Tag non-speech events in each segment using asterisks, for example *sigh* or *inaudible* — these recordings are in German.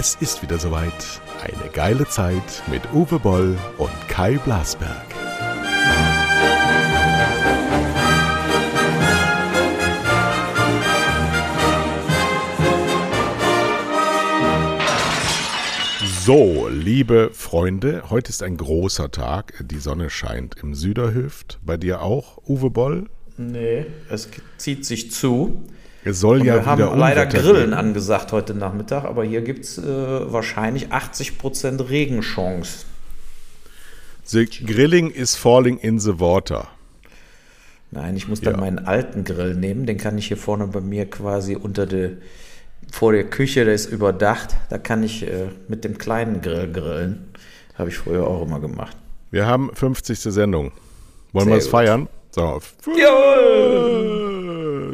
Es ist wieder soweit. Eine geile Zeit mit Uwe Boll und Kai Blasberg. So, liebe Freunde, heute ist ein großer Tag. Die Sonne scheint im Süderhöft. Bei dir auch, Uwe Boll? Nee, es zieht sich zu. Es soll Und ja wir haben leider Unwetter Grillen geben. angesagt heute Nachmittag, aber hier gibt es äh, wahrscheinlich 80% Regenchance. The grilling is falling in the water. Nein, ich muss dann Ja. meinen alten Grill nehmen, den kann ich hier vorne bei mir quasi unter der, vor der Küche, der ist überdacht, da kann ich äh, mit dem kleinen Grill grillen. Habe ich früher auch immer gemacht. Wir haben 50. Sendung. Wollen Sehr wir es feiern? So.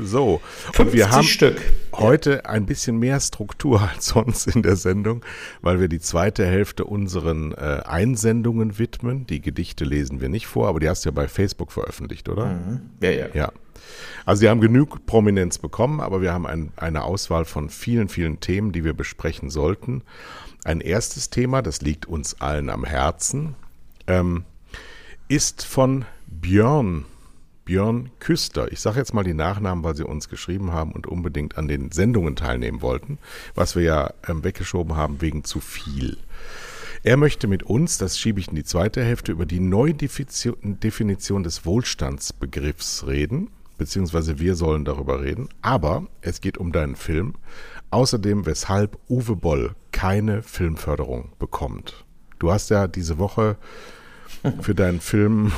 So. Und 50 wir haben Stück. heute ein bisschen mehr Struktur *laughs* als sonst in der Sendung, weil wir die zweite Hälfte unseren äh, Einsendungen widmen. Die Gedichte lesen wir nicht vor, aber die hast du ja bei Facebook veröffentlicht, oder? Ja, ja. Ja. Also sie haben genug Prominenz bekommen, aber wir haben ein, eine Auswahl von vielen, vielen Themen, die wir besprechen sollten. Ein erstes Thema, das liegt uns allen am Herzen, ähm, ist von Björn, Björn Küster. Ich sage jetzt mal die Nachnamen, weil sie uns geschrieben haben und unbedingt an den Sendungen teilnehmen wollten, was wir ja ähm, weggeschoben haben wegen zu viel. Er möchte mit uns, das schiebe ich in die zweite Hälfte, über die Neudefinition Definition des Wohlstandsbegriffs reden, beziehungsweise wir sollen darüber reden. Aber es geht um deinen Film. Außerdem, weshalb Uwe Boll keine Filmförderung bekommt. Du hast ja diese Woche für deinen Film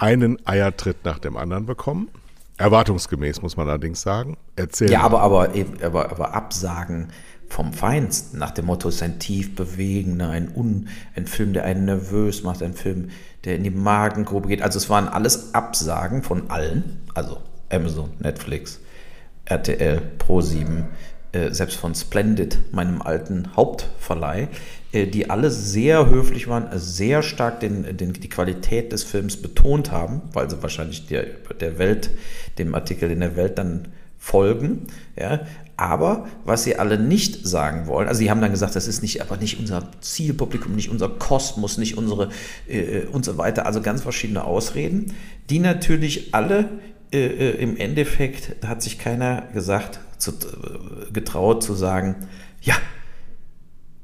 einen Eiertritt nach dem anderen bekommen. Erwartungsgemäß, muss man allerdings sagen. Erzähl. Ja, aber, aber, aber, aber Absagen vom Feinsten, nach dem Motto, es ist ein tief bewegender, ein, Un, ein Film, der einen nervös macht, ein Film, der in die Magengrube geht. Also es waren alles Absagen von allen, also Amazon, Netflix, RTL, Pro7, äh, selbst von Splendid, meinem alten Hauptverleih, äh, die alle sehr höflich waren, äh, sehr stark den, den, die Qualität des Films betont haben, weil sie wahrscheinlich der, der Welt, dem Artikel in der Welt dann folgen. Ja. Aber was sie alle nicht sagen wollen, also sie haben dann gesagt, das ist nicht, aber nicht unser Zielpublikum, nicht unser Kosmos, nicht unsere äh, und so weiter, also ganz verschiedene Ausreden, die natürlich alle äh, äh, im Endeffekt hat sich keiner gesagt, zu, äh, getraut zu sagen, ja,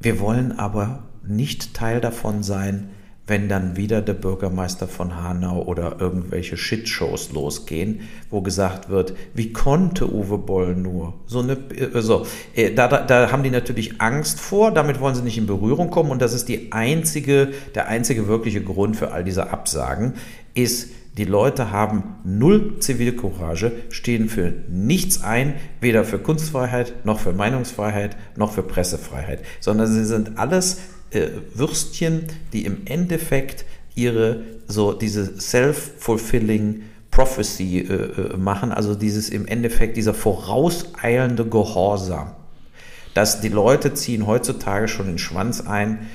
wir wollen aber nicht Teil davon sein, wenn dann wieder der Bürgermeister von Hanau oder irgendwelche Shitshows losgehen, wo gesagt wird, wie konnte Uwe Boll nur? So eine, äh, so, da, da, da haben die natürlich Angst vor, damit wollen sie nicht in Berührung kommen und das ist die einzige, der einzige wirkliche Grund für all diese Absagen, ist, die Leute haben null Zivilcourage, stehen für nichts ein, weder für Kunstfreiheit, noch für Meinungsfreiheit, noch für Pressefreiheit, sondern sie sind alles äh, Würstchen, die im Endeffekt ihre, so diese self-fulfilling Prophecy äh, äh, machen, also dieses im Endeffekt dieser vorauseilende Gehorsam. Dass die Leute ziehen heutzutage schon den Schwanz ein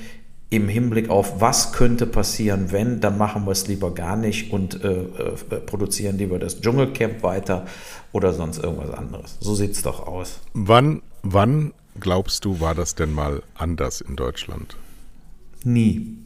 im Hinblick auf, was könnte passieren, wenn, dann machen wir es lieber gar nicht und äh, äh, produzieren lieber das Dschungelcamp weiter oder sonst irgendwas anderes. So sieht es doch aus. Wann, wann glaubst du, war das denn mal anders in Deutschland? Nie.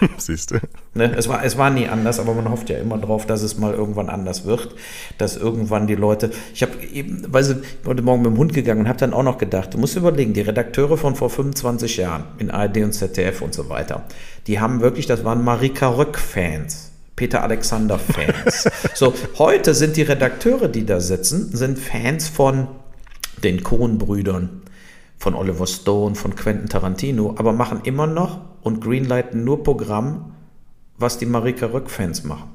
*laughs* Siehst du? Ne? Es, war, es war nie anders, aber man hofft ja immer drauf, dass es mal irgendwann anders wird, dass irgendwann die Leute. Ich habe eben, weil ich bin heute Morgen mit dem Hund gegangen und habe dann auch noch gedacht, du musst überlegen, die Redakteure von vor 25 Jahren in ARD und ZDF und so weiter, die haben wirklich, das waren Marika Röck-Fans. Peter Alexander-Fans. *laughs* so, heute sind die Redakteure, die da sitzen, sind Fans von den Coen-Brüdern, von Oliver Stone, von Quentin Tarantino, aber machen immer noch und greenlighten nur Programm, was die Marika Röck-Fans machen.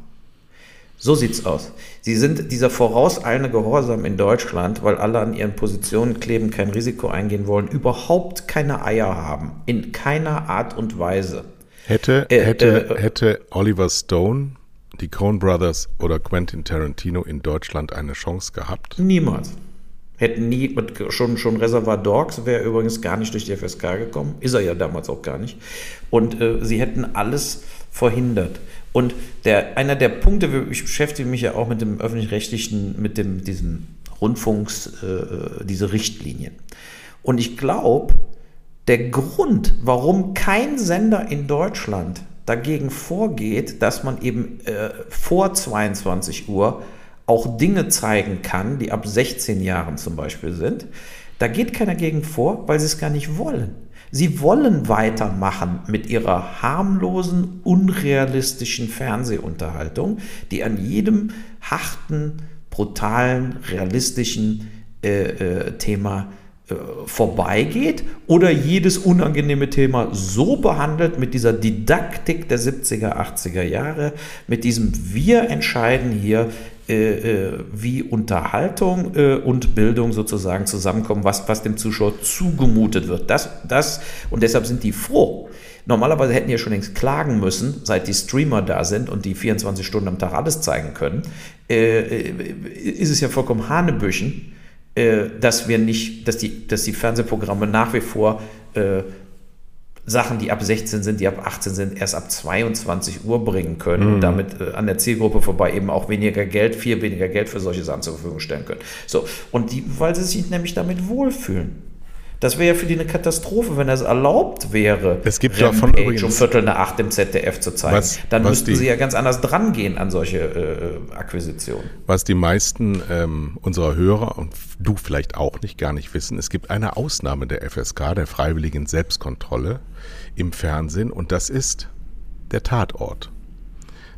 So sieht's aus. Sie sind dieser vorauseilende Gehorsam in Deutschland, weil alle an ihren Positionen kleben, kein Risiko eingehen wollen, überhaupt keine Eier haben. In keiner Art und Weise. Hätte, Äh, hätte, äh, hätte Oliver Stone, die Coen Brothers oder Quentin Tarantino in Deutschland eine Chance gehabt? Niemals. Hätten nie, mit, schon, schon Reservoir Dogs wäre übrigens gar nicht durch die FSK gekommen. Ist er ja damals auch gar nicht. Und äh, sie hätten alles verhindert. Und der, einer der Punkte, ich beschäftige mich ja auch mit dem öffentlich-rechtlichen, mit dem, diesen Rundfunks, äh, diese Richtlinien. Und ich glaube, Der Grund, warum kein Sender in Deutschland dagegen vorgeht, dass man eben äh, vor 22 Uhr auch Dinge zeigen kann, die ab 16 Jahren zum Beispiel sind, da geht keiner gegen vor, weil sie es gar nicht wollen. Sie wollen weitermachen mit ihrer harmlosen, unrealistischen Fernsehunterhaltung, die an jedem harten, brutalen, realistischen äh, äh, Thema vorbeigeht oder jedes unangenehme Thema so behandelt mit dieser Didaktik der 70er, 80er Jahre, mit diesem Wir entscheiden hier, äh, äh, wie Unterhaltung äh, und Bildung sozusagen zusammenkommen, was, was dem Zuschauer zugemutet wird. Das, das, und deshalb sind die froh. Normalerweise hätten die ja schon längst klagen müssen, seit die Streamer da sind und die 24 Stunden am Tag alles zeigen können, äh, ist es ja vollkommen Hanebüchen, äh, dass wir nicht, dass die, dass die Fernsehprogramme nach wie vor äh, Sachen, die ab 16 sind, die ab 18 sind, erst ab 22 Uhr bringen können mhm. und damit äh, an der Zielgruppe vorbei eben auch weniger Geld, viel weniger Geld für solche Sachen zur Verfügung stellen können. So, und die, weil sie sich nämlich damit wohlfühlen. Das wäre ja für die eine Katastrophe, wenn das erlaubt wäre, es gibt davon übrigens, um Viertel nach acht im ZDF zu zeigen. Was, Dann was müssten die, sie ja ganz anders drangehen an solche äh, Akquisitionen. Was die meisten ähm, unserer Hörer und du vielleicht auch nicht gar nicht wissen, es gibt eine Ausnahme der FSK, der freiwilligen Selbstkontrolle im Fernsehen und das ist der Tatort.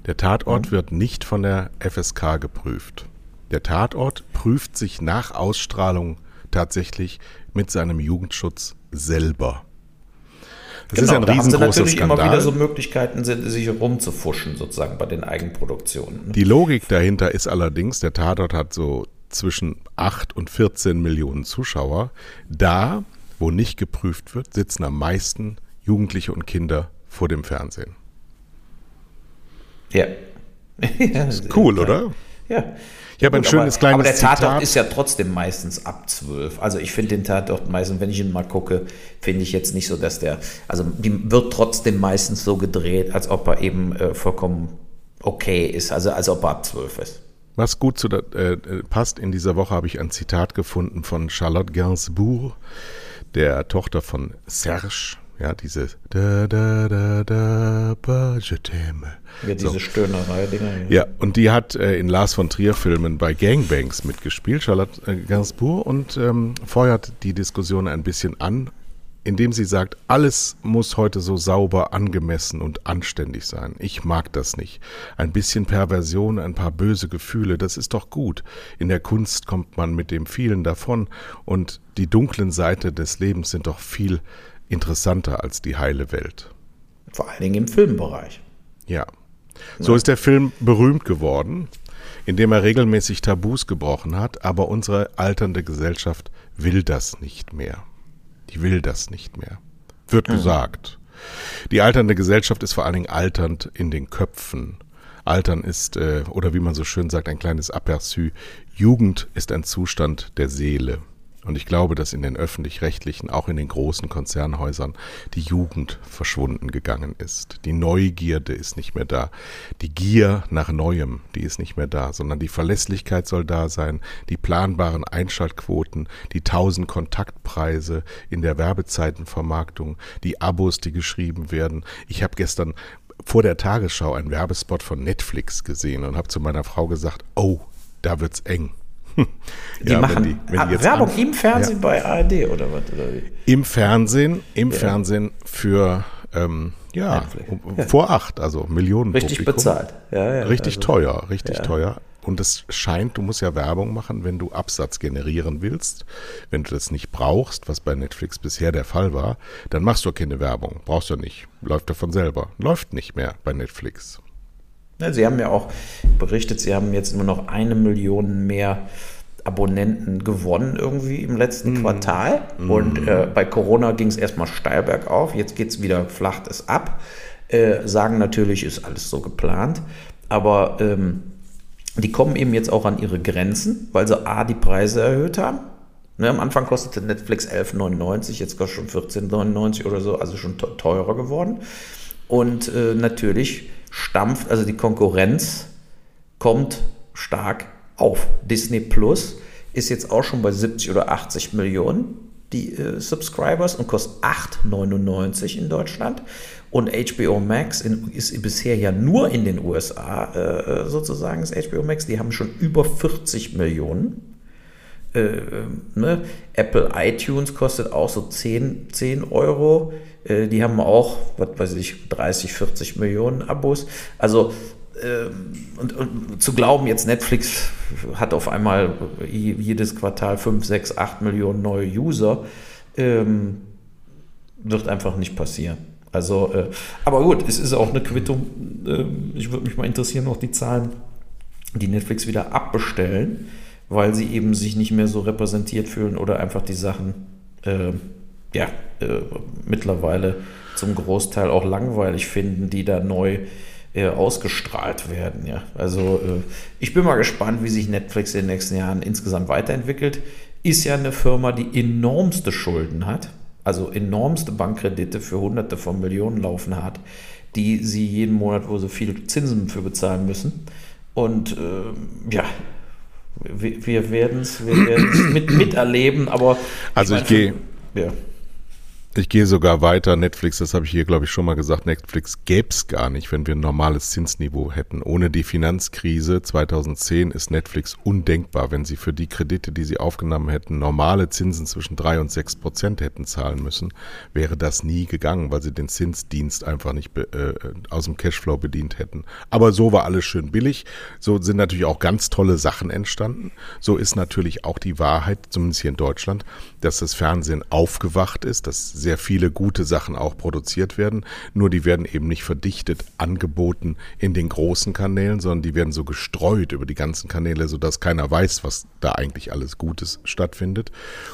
Der Tatort mhm. wird nicht von der FSK geprüft. Der Tatort prüft sich nach Ausstrahlung tatsächlich mit seinem Jugendschutz selber. Das genau, ist ein da riesengroßer haben sie natürlich Skandal. immer wieder so Möglichkeiten, sich rumzufuschen, sozusagen bei den Eigenproduktionen. Ne? Die Logik dahinter ist allerdings, der Tatort hat so zwischen 8 und 14 Millionen Zuschauer. Da, wo nicht geprüft wird, sitzen am meisten Jugendliche und Kinder vor dem Fernsehen. Ja. das *laughs* ist cool, oder? Ja. Ich habe ein schönes aber, kleines Aber der Tatort Zitat. ist ja trotzdem meistens ab 12. Also ich finde den Tatort meistens, wenn ich ihn mal gucke, finde ich jetzt nicht so, dass der, also die wird trotzdem meistens so gedreht, als ob er eben äh, vollkommen okay ist, also als ob er ab 12 ist. Was gut zu der, äh, passt, in dieser Woche habe ich ein Zitat gefunden von Charlotte Gainsbourg, der Tochter von Serge, ja, diese da da da da t'aime. Ja, diese so. Stöhnerei-Dinger. Ja. ja, und die hat äh, in Lars von Trier-Filmen bei Gangbangs mitgespielt, Charlotte äh, Gainsbourg, und ähm, feuert die Diskussion ein bisschen an, indem sie sagt, alles muss heute so sauber, angemessen und anständig sein. Ich mag das nicht. Ein bisschen Perversion, ein paar böse Gefühle, das ist doch gut. In der Kunst kommt man mit dem vielen davon und die dunklen Seite des Lebens sind doch viel interessanter als die heile Welt. Vor allen Dingen im Filmbereich. Ja. So ja. ist der Film berühmt geworden, indem er regelmäßig Tabus gebrochen hat, aber unsere alternde Gesellschaft will das nicht mehr. Die will das nicht mehr. Wird mhm. gesagt. Die alternde Gesellschaft ist vor allen Dingen alternd in den Köpfen. Altern ist, äh, oder wie man so schön sagt, ein kleines Aperçu. Jugend ist ein Zustand der Seele. Und ich glaube, dass in den öffentlich-rechtlichen, auch in den großen Konzernhäusern, die Jugend verschwunden gegangen ist. Die Neugierde ist nicht mehr da. Die Gier nach Neuem, die ist nicht mehr da, sondern die Verlässlichkeit soll da sein, die planbaren Einschaltquoten, die tausend Kontaktpreise in der Werbezeitenvermarktung, die Abos, die geschrieben werden. Ich habe gestern vor der Tagesschau einen Werbespot von Netflix gesehen und habe zu meiner Frau gesagt, oh, da wird's eng. Die ja, machen wenn die, wenn die Werbung im Fernsehen ja. bei ARD oder was? Oder? Im Fernsehen, im ja. Fernsehen für ähm, ja, vor acht, also Millionen Richtig bezahlt. Richtig also, teuer, richtig teuer. Und es scheint, du musst ja Werbung machen, wenn du Absatz generieren willst. Wenn du das nicht brauchst, was bei Netflix bisher der Fall war, dann machst du keine Werbung. Brauchst du nicht. Läuft davon selber. Läuft nicht mehr bei Netflix. Sie haben ja auch berichtet, Sie haben jetzt nur noch eine Million mehr Abonnenten gewonnen irgendwie im letzten mm. Quartal. Mm. Und äh, bei Corona ging es erstmal steil bergauf, jetzt geht es wieder, flacht es ab. Äh, sagen natürlich, ist alles so geplant. Aber ähm, die kommen eben jetzt auch an ihre Grenzen, weil sie A, die Preise erhöht haben. Ne, am Anfang kostete Netflix 11,99, jetzt kostet schon 14,99 oder so, also schon teurer geworden. Und äh, natürlich stampft, also die Konkurrenz kommt stark auf. Disney Plus ist jetzt auch schon bei 70 oder 80 Millionen die äh, Subscribers und kostet 8,99 in Deutschland. Und HBO Max in, ist bisher ja nur in den USA äh, sozusagen, das HBO Max. Die haben schon über 40 Millionen. Äh, ne? Apple iTunes kostet auch so 10, 10 Euro. Äh, die haben auch, was weiß ich, 30, 40 Millionen Abos. Also ähm, und, und, zu glauben, jetzt Netflix hat auf einmal jedes Quartal 5, 6, 8 Millionen neue User, ähm, wird einfach nicht passieren. Also, äh, aber gut, es ist auch eine Quittung. Äh, ich würde mich mal interessieren, auch die Zahlen, die Netflix wieder abbestellen, weil sie eben sich nicht mehr so repräsentiert fühlen oder einfach die Sachen, äh, ja, äh, mittlerweile zum Großteil auch langweilig finden, die da neu äh, ausgestrahlt werden. Ja. Also äh, ich bin mal gespannt, wie sich Netflix in den nächsten Jahren insgesamt weiterentwickelt. Ist ja eine Firma, die enormste Schulden hat, also enormste Bankkredite für Hunderte von Millionen laufen hat, die sie jeden Monat, wo sie viel Zinsen für bezahlen müssen. Und äh, ja, wir, wir werden es mit, miterleben, aber. Also ich, ich gehe. Ja. Ich gehe sogar weiter. Netflix, das habe ich hier, glaube ich, schon mal gesagt, Netflix gäbe es gar nicht, wenn wir ein normales Zinsniveau hätten. Ohne die Finanzkrise 2010 ist Netflix undenkbar, wenn sie für die Kredite, die sie aufgenommen hätten, normale Zinsen zwischen drei und sechs Prozent hätten zahlen müssen, wäre das nie gegangen, weil sie den Zinsdienst einfach nicht äh, aus dem Cashflow bedient hätten. Aber so war alles schön billig. So sind natürlich auch ganz tolle Sachen entstanden. So ist natürlich auch die Wahrheit, zumindest hier in Deutschland, dass das Fernsehen aufgewacht ist, dass sehr viele gute Sachen auch produziert werden. Nur die werden eben nicht verdichtet angeboten in den großen Kanälen, sondern die werden so gestreut über die ganzen Kanäle, sodass keiner weiß, was da eigentlich alles Gutes stattfindet.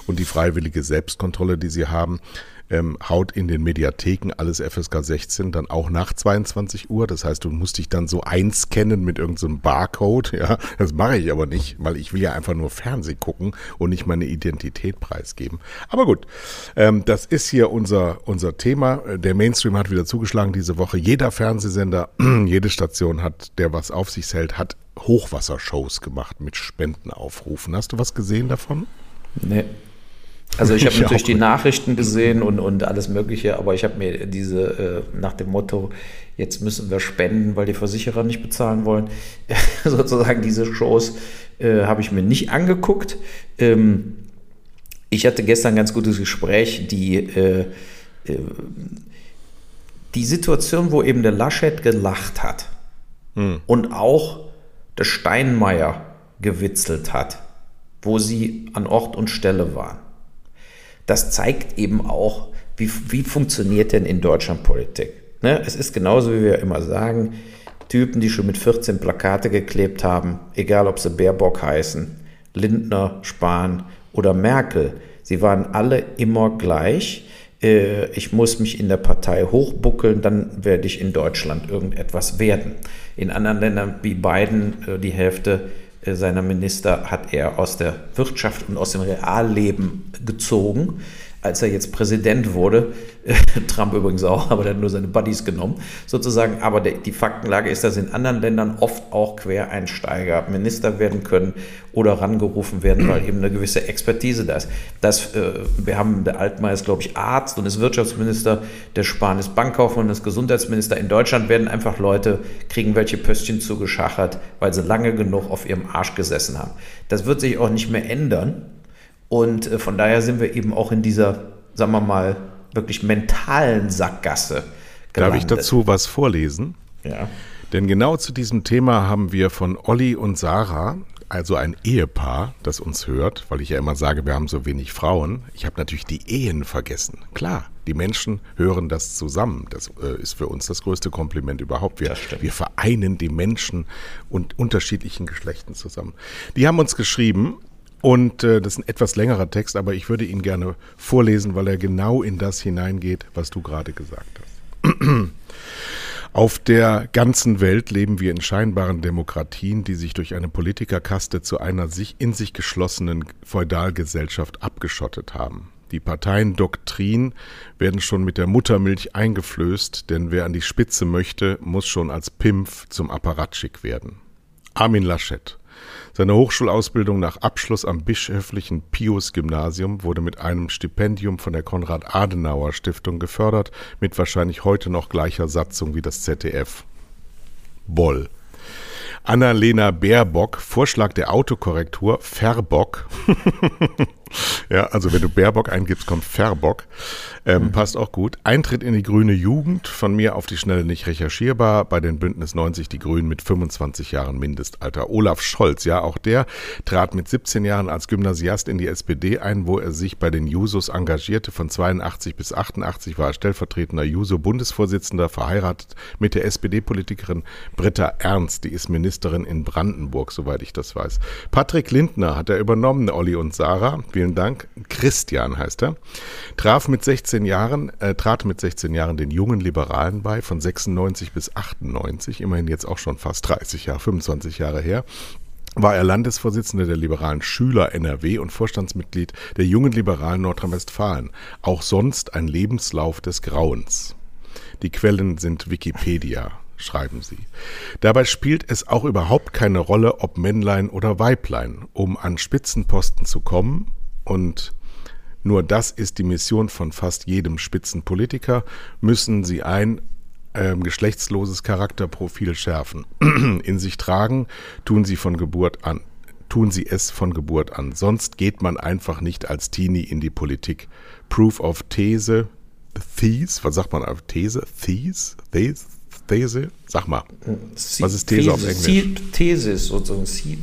Und die freiwillige Selbstkontrolle, die sie haben, ähm, haut in den Mediatheken alles FSK 16 dann auch nach 22 Uhr. Das heißt, du musst dich dann so einscannen mit irgendeinem so Barcode. Ja, das mache ich aber nicht, weil ich will ja einfach nur Fernsehen gucken und nicht meine Identität preisgeben. Aber gut, ähm, das ist hier unser, unser Thema. Der Mainstream hat wieder zugeschlagen diese Woche. Jeder Fernsehsender, *clears throat* jede Station hat, der was auf sich hält, hat Hochwassershows gemacht mit Spendenaufrufen. Hast du was gesehen davon? Nee. Also ich *laughs* habe natürlich die Nachrichten gesehen und, und alles Mögliche, aber ich habe mir diese äh, nach dem Motto, jetzt müssen wir spenden, weil die Versicherer nicht bezahlen wollen, *laughs* sozusagen diese Shows äh, habe ich mir nicht angeguckt. Ähm, ich hatte gestern ein ganz gutes Gespräch, die, äh, äh, die Situation, wo eben der Laschet gelacht hat hm. und auch der Steinmeier gewitzelt hat, wo sie an Ort und Stelle waren das zeigt eben auch, wie, wie funktioniert denn in Deutschland Politik. Ne? Es ist genauso, wie wir immer sagen, Typen, die schon mit 14 Plakate geklebt haben, egal ob sie Baerbock heißen, Lindner, Spahn oder Merkel, sie waren alle immer gleich. Äh, ich muss mich in der Partei hochbuckeln, dann werde ich in Deutschland irgendetwas werden. In anderen Ländern wie Biden, äh, die Hälfte seiner Minister hat er aus der Wirtschaft und aus dem Realleben gezogen als er jetzt Präsident wurde, *laughs* Trump übrigens auch, aber der hat nur seine Buddies genommen, sozusagen. Aber die Faktenlage ist, dass in anderen Ländern oft auch Quereinsteiger Minister werden können oder rangerufen werden, weil eben eine gewisse Expertise da ist. Das, äh, wir haben, der Altmaier ist, glaube ich, Arzt und ist Wirtschaftsminister, der Spahn ist Bankkaufmann und ist Gesundheitsminister. In Deutschland werden einfach Leute, kriegen welche Pöstchen zugeschachert, weil sie lange genug auf ihrem Arsch gesessen haben. Das wird sich auch nicht mehr ändern. Und äh, von daher sind wir eben auch in dieser, sagen wir mal, wirklich mentalen Sackgasse. Gelandet. Darf ich dazu was vorlesen? Ja. Denn genau zu diesem Thema haben wir von Olli und Sarah, also ein Ehepaar, das uns hört, weil ich ja immer sage, wir haben so wenig Frauen. Ich habe natürlich die Ehen vergessen. Klar, die Menschen hören das zusammen. Das äh, ist für uns das größte Kompliment überhaupt. Wir, wir vereinen die Menschen und unterschiedlichen Geschlechten zusammen. Die haben uns geschrieben, und äh, das ist ein etwas längerer Text, aber ich würde ihn gerne vorlesen, weil er genau in das hineingeht, was du gerade gesagt hast. *clears throat* Auf der ganzen Welt leben wir in scheinbaren Demokratien, die sich durch eine Politikerkaste zu einer sich in sich geschlossenen Feudalgesellschaft abgeschottet haben. Die Parteiendoktrin werden schon mit der Muttermilch eingeflößt, denn wer an die Spitze möchte, muss schon als Pimpf zum Apparatschik werden. Armin Laschet Seine Hochschulausbildung nach Abschluss am bischöflichen Pius-Gymnasium wurde mit einem Stipendium von der Konrad-Adenauer-Stiftung gefördert, mit wahrscheinlich heute noch gleicher Satzung wie das ZDF. Boll. Annalena Baerbock, Vorschlag der Autokorrektur, Verbock. *laughs* ja, also wenn du Baerbock eingibst, kommt Verbock. Ähm, mhm. Passt auch gut. Eintritt in die grüne Jugend, von mir auf die Schnelle nicht recherchierbar. Bei den Bündnis 90 die Grünen mit 25 Jahren Mindestalter. Olaf Scholz, ja, auch der trat mit 17 Jahren als Gymnasiast in die SPD ein, wo er sich bei den Jusos engagierte. Von 82 bis 88 war er stellvertretender Juso-Bundesvorsitzender, verheiratet mit der SPD-Politikerin Britta Ernst. Die ist Ministerin in Brandenburg, soweit ich das weiß. Patrick Lindner hat er übernommen, Olli und Sarah. Vielen Dank. Christian heißt er. Traf mit 16 16 Jahren, äh, trat mit 16 Jahren den jungen Liberalen bei, von 96 bis 98, immerhin jetzt auch schon fast 30 Jahre, 25 Jahre her war er Landesvorsitzender der liberalen Schüler NRW und Vorstandsmitglied der jungen Liberalen Nordrhein-Westfalen. Auch sonst ein Lebenslauf des Grauens. Die Quellen sind Wikipedia, schreiben sie. Dabei spielt es auch überhaupt keine Rolle, ob Männlein oder Weiblein. Um an Spitzenposten zu kommen und nur das ist die Mission von fast jedem Spitzenpolitiker, müssen sie ein äh, geschlechtsloses Charakterprofil schärfen. *clears throat* In sich tragen, tun sie von Geburt an. Tun sie es von Geburt an. Sonst geht man einfach nicht als Teenie in die Politik. Proof of These, These, was sagt man auf These? These? These? These? Sag mal. Was ist These, auf Englisch? Thesis, sozusagen.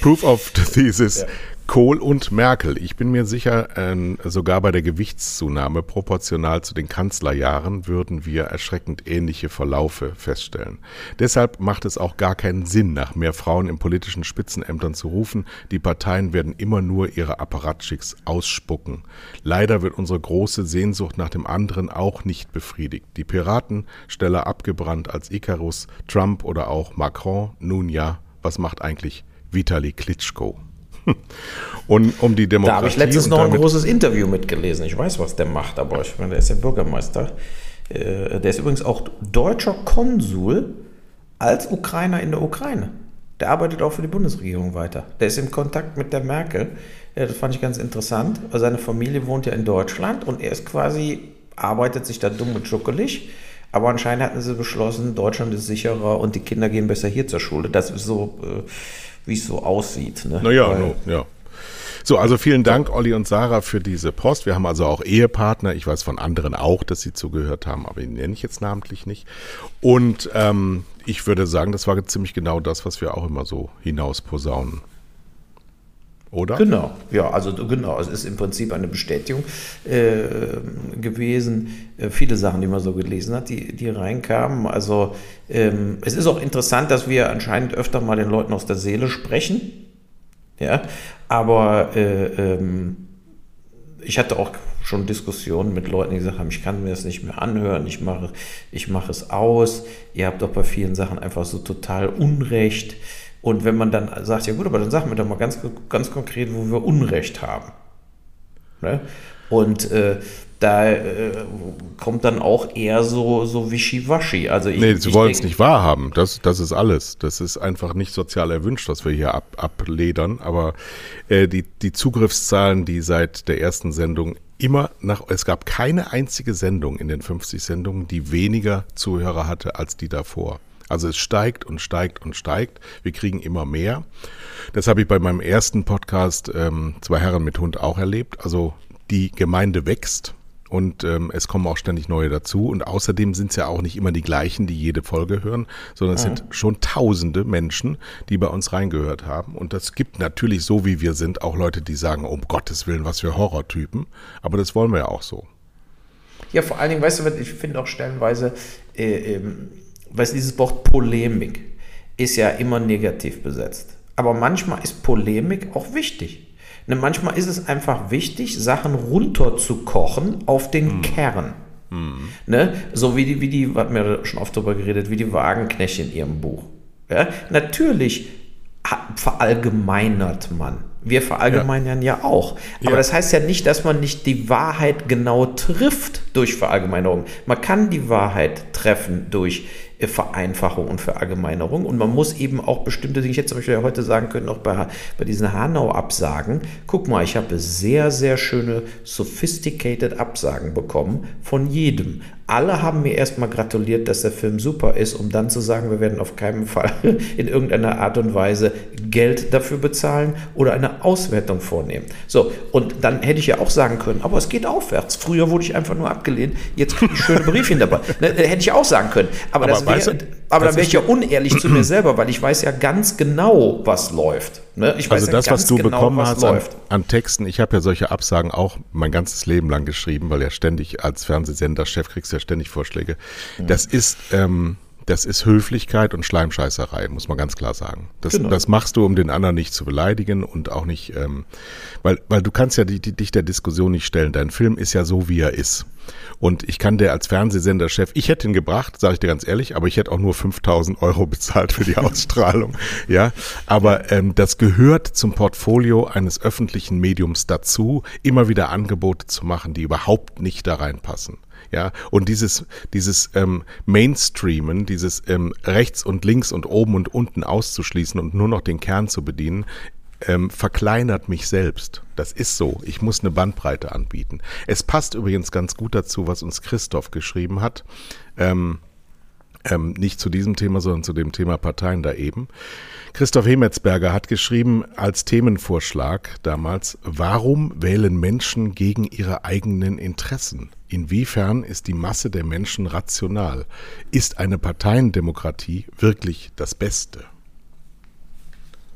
Proof of the Thesis. Ja. Kohl und Merkel. Ich bin mir sicher, äh, sogar bei der Gewichtszunahme proportional zu den Kanzlerjahren würden wir erschreckend ähnliche Verlaufe feststellen. Deshalb macht es auch gar keinen Sinn, nach mehr Frauen in politischen Spitzenämtern zu rufen. Die Parteien werden immer nur ihre Apparatschicks ausspucken. Leider wird unsere große Sehnsucht nach dem anderen auch nicht befriedigt. Die Piraten, Stelle abgebrannt als Icarus, Trump oder auch Macron, nun ja, was macht eigentlich Vitali Klitschko? Und um die Demokratie. Da habe ich letztens noch ein großes Interview mitgelesen. Ich weiß, was der macht, aber ich meine, der ist ja Bürgermeister. Äh, der ist übrigens auch deutscher Konsul als Ukrainer in der Ukraine. Der arbeitet auch für die Bundesregierung weiter. Der ist im Kontakt mit der Merkel. Das fand ich ganz interessant. Seine Familie wohnt ja in Deutschland und er ist quasi, arbeitet sich da dumm und schuckelig. Aber anscheinend hatten sie beschlossen, Deutschland ist sicherer und die Kinder gehen besser hier zur Schule. Das ist so. Wie es so aussieht. Ne? Naja, no, ja. So, also vielen Dank, Olli und Sarah, für diese Post. Wir haben also auch Ehepartner. Ich weiß von anderen auch, dass sie zugehört haben, aber den nenne ich jetzt namentlich nicht. Und ähm, ich würde sagen, das war ziemlich genau das, was wir auch immer so hinaus posaunen oder? Genau, ja, also genau, es ist im Prinzip eine Bestätigung äh, gewesen. Äh, viele Sachen, die man so gelesen hat, die, die reinkamen. Also ähm, es ist auch interessant, dass wir anscheinend öfter mal den Leuten aus der Seele sprechen. Ja, aber äh, ähm, ich hatte auch schon Diskussionen mit Leuten, die gesagt haben, ich kann mir das nicht mehr anhören, ich mache, ich mache es aus. Ihr habt doch bei vielen Sachen einfach so total Unrecht. Und wenn man dann sagt, ja gut, aber dann sagen wir doch mal ganz, ganz konkret, wo wir Unrecht haben. Ne? Und äh, da äh, kommt dann auch eher so, so wischiwaschi. Also ich, nee, sie wollen es nicht wahrhaben. Das, das ist alles. Das ist einfach nicht sozial erwünscht, was wir hier ab, abledern. Aber äh, die, die Zugriffszahlen, die seit der ersten Sendung immer nach, es gab keine einzige Sendung in den 50 Sendungen, die weniger Zuhörer hatte als die davor. Also es steigt und steigt und steigt. Wir kriegen immer mehr. Das habe ich bei meinem ersten Podcast ähm, Zwei Herren mit Hund auch erlebt. Also die Gemeinde wächst und ähm, es kommen auch ständig neue dazu. Und außerdem sind es ja auch nicht immer die gleichen, die jede Folge hören, sondern es mhm. sind schon tausende Menschen, die bei uns reingehört haben. Und das gibt natürlich, so wie wir sind, auch Leute, die sagen, um Gottes Willen, was für Horrortypen. Aber das wollen wir ja auch so. Ja, vor allen Dingen, weißt du, ich finde auch stellenweise, äh, ähm, weißt dieses Wort Polemik ist ja immer negativ besetzt. Aber manchmal ist Polemik auch wichtig. Ne, manchmal ist es einfach wichtig, Sachen runterzukochen auf den mhm. Kern. Mhm. Ne? So wie die, wie die, wir schon oft darüber geredet, wie die Wagenknechte in ihrem Buch. Ja? Natürlich verallgemeinert man. Wir verallgemeinern ja, ja auch. Aber ja. das heißt ja nicht, dass man nicht die Wahrheit genau trifft durch Verallgemeinerung. Man kann die Wahrheit treffen durch Vereinfachung und Verallgemeinerung. Und man muss eben auch bestimmte Dinge, ich hätte zum Beispiel heute sagen können, auch bei, bei diesen Hanau-Absagen, guck mal, ich habe sehr, sehr schöne sophisticated Absagen bekommen von jedem alle haben mir erstmal gratuliert, dass der Film super ist, um dann zu sagen, wir werden auf keinen Fall *laughs* in irgendeiner Art und Weise Geld dafür bezahlen oder eine Auswertung vornehmen. So, und dann hätte ich ja auch sagen können, aber es geht aufwärts. Früher wurde ich einfach nur abgelehnt, jetzt kriege ich schöne *laughs* Briefchen dabei. Ne, hätte ich auch sagen können. Aber, aber, wär, aber dann wäre ich ja unehrlich zu mir *clears throat* selber, weil ich weiß ja ganz genau, was läuft. Ne? Ich weiß also das, ja was du genau, bekommen was hast an, an, Texten, ich habe ja solche Absagen auch mein ganzes Leben lang geschrieben, weil ja ständig als Fernsehsender-Chef kriegst du ja ständig Vorschläge. Mhm. Das ist, ähm, das ist Höflichkeit und Schleimscheißerei, muss man ganz klar sagen. Das, genau. das machst du, um den anderen nicht zu beleidigen und auch nicht, ähm, weil, weil du kannst ja die, die, dich der Diskussion nicht stellen. Dein Film ist ja so, wie er ist. Und ich kann der als Fernsehsenderchef, ich hätte ihn gebracht, sage ich dir ganz ehrlich, aber ich hätte auch nur 5000 Euro *laughs* bezahlt für die Ausstrahlung. ja, aber ähm, das gehört zum Portfolio eines öffentlichen Mediums dazu, immer wieder Angebote zu machen, die überhaupt nicht da reinpassen. Ja, und dieses, dieses ähm, Mainstreamen, dieses ähm, rechts und links und oben und unten auszuschließen und nur noch den Kern zu bedienen, ähm, verkleinert mich selbst. Das ist so. Ich muss eine Bandbreite anbieten. Es passt übrigens ganz gut dazu, was uns Christoph geschrieben hat. Ähm, ähm, nicht zu diesem Thema, sondern zu dem Thema Parteien da eben. Christoph Hemetsberger hat geschrieben als Themenvorschlag damals, warum wählen Menschen gegen ihre eigenen Interessen? Inwiefern ist die Masse der Menschen rational? Ist eine Parteiendemokratie wirklich das Beste?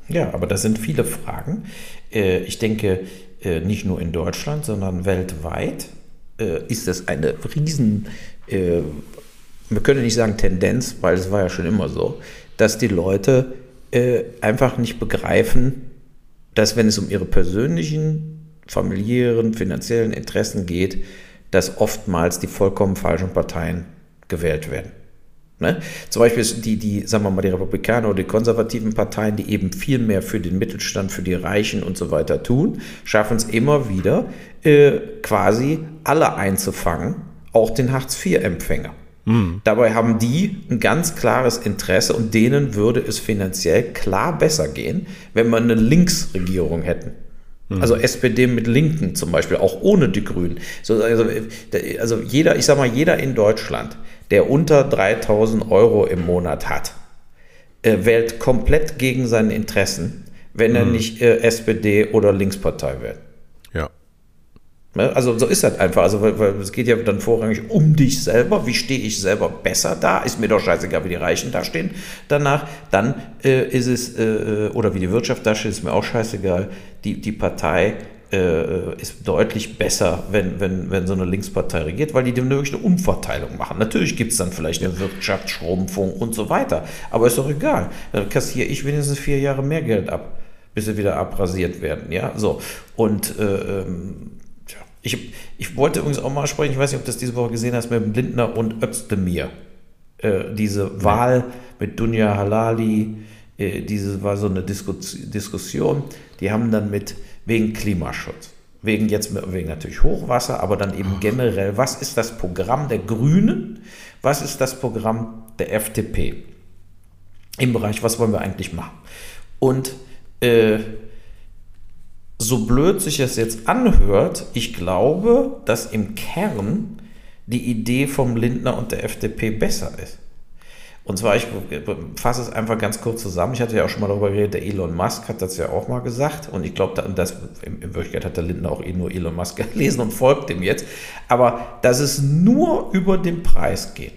Ja, aber das sind viele Fragen. Äh, ich denke, äh, nicht nur in Deutschland, sondern weltweit äh, ist das eine riesen, wir können nicht sagen Tendenz, weil es war ja schon immer so, dass die Leute einfach nicht begreifen, dass wenn es um ihre persönlichen, familiären, finanziellen Interessen geht, dass oftmals die vollkommen falschen Parteien gewählt werden. Ne? Zum Beispiel die, die, sagen wir mal, die Republikaner oder die konservativen Parteien, die eben viel mehr für den Mittelstand, für die Reichen und so weiter tun, schaffen es immer wieder, äh, quasi alle einzufangen, auch den Hartz-IV-Empfänger. Mhm. Dabei haben die ein ganz klares Interesse und denen würde es finanziell klar besser gehen, wenn wir eine Linksregierung hätten. Mhm. Also SPD mit Linken zum Beispiel, auch ohne die Grünen. So, also, also jeder, ich sag mal, jeder in Deutschland, der unter 3000 Euro im Monat hat, äh, wählt komplett gegen seine Interessen, wenn er mhm. nicht äh, SPD oder Linkspartei wählt. Ne? Also so ist das einfach. Also weil, weil es geht ja dann vorrangig um dich selber. Wie stehe ich selber besser da? Ist mir doch scheißegal, wie die Reichen da stehen. Danach, dann äh, ist es, äh, oder wie die Wirtschaft da steht, ist mir auch scheißegal. Die, die Partei äh, ist deutlich besser, wenn, wenn, wenn so eine Linkspartei regiert, weil die dem wirklich eine Umverteilung machen. Natürlich gibt es dann vielleicht eine Wirtschaftsschrumpfung und so weiter, aber ist doch egal. Dann kassiere ich wenigstens vier Jahre mehr Geld ab, bis sie wieder abrasiert werden. Ja, so. Und äh, ähm, ich, ich wollte übrigens auch mal sprechen, ich weiß nicht, ob du das diese Woche gesehen hast, mit Lindner und Özdemir. Äh, diese. Wahl mit Dunja Halali, äh, diese war so eine Diskus Diskussion. Die haben dann mit wegen Klimaschutz. Wegen jetzt wegen natürlich Hochwasser, aber dann eben generell, was ist das Programm der Grünen? Was ist das Programm der FDP? Im Bereich, was wollen wir eigentlich machen? Und äh, so blöd sich es jetzt anhört, ich glaube, dass im Kern die Idee vom Lindner und der FDP besser ist. Und zwar, ich fasse es einfach ganz kurz zusammen. Ich hatte ja auch schon mal darüber geredet, der Elon Musk hat das ja auch mal gesagt. Und ich glaube, das, in Wirklichkeit hat der Lindner auch eh nur Elon Musk *laughs* gelesen und folgt dem jetzt. Aber dass es nur über den Preis geht.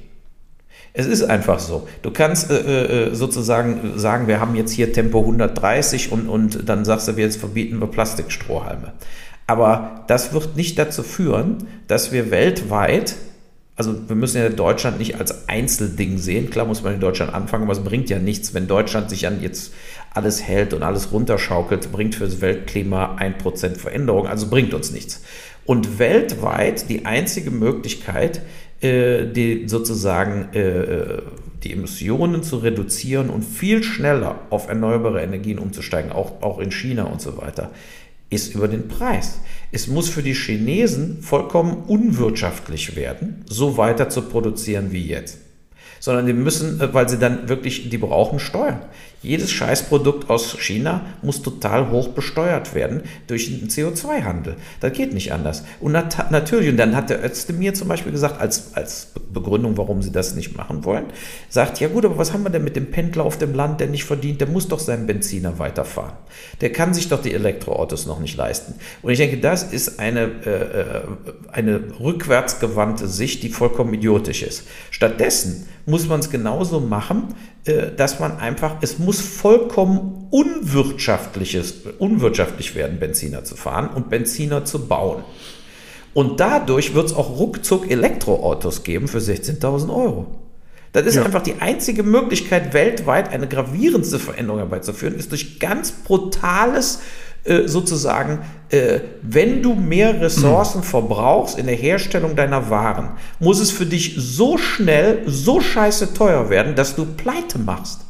Es ist einfach so. Du kannst äh, äh sozusagen sagen, wir haben jetzt hier Tempo 130 und, und dann sagst du, wir jetzt verbieten wir Plastikstrohhalme. Aber das wird nicht dazu führen, dass wir weltweit also wir müssen ja Deutschland nicht als Einzelding sehen. Klar muss man in Deutschland anfangen, aber es bringt ja nichts, wenn Deutschland sich an jetzt alles hält und alles runterschaukelt, bringt für das Weltklima 1% Veränderung, also bringt uns nichts. Und weltweit die einzige Möglichkeit, äh, die sozusagen äh, die Emissionen zu reduzieren und viel schneller auf erneuerbare Energien umzusteigen, auch, auch in China und so weiter, ist über den Preis. Es muss für die Chinesen vollkommen unwirtschaftlich werden, so weiter zu produzieren wie jetzt. sondern die müssen, äh, weil sie dann wirklich, die brauchen Steuern. Jedes Scheißprodukt aus China muss total hoch besteuert werden durch den CO2-Handel. Das geht nicht anders. Und nat natürlich, und dann hat der Özdemir zum Beispiel gesagt, als, als Begründung, warum sie das nicht machen wollen, sagt, ja gut, aber was haben wir denn mit dem Pendler auf dem Land, der nicht verdient, der muss doch seinen Benziner weiterfahren. Der kann sich doch die Elektroautos noch nicht leisten. Und ich denke, das ist eine, äh, äh eine rückwärtsgewandte Sicht, die vollkommen idiotisch ist. Stattdessen muss man es genauso machen, dass man einfach, es muss vollkommen unwirtschaftliches, unwirtschaftlich werden, Benziner zu fahren und Benziner zu bauen. Und dadurch wird es auch ruckzuck Elektroautos geben für 16.000 Euro. Das ist ja. einfach die einzige Möglichkeit, weltweit eine gravierendste Veränderung herbeizuführen, ist durch ganz brutales äh, sozusagen, äh, wenn du mehr Ressourcen verbrauchst in der Herstellung deiner Waren, muss es für dich so schnell, so scheiße teuer werden, dass du pleite machst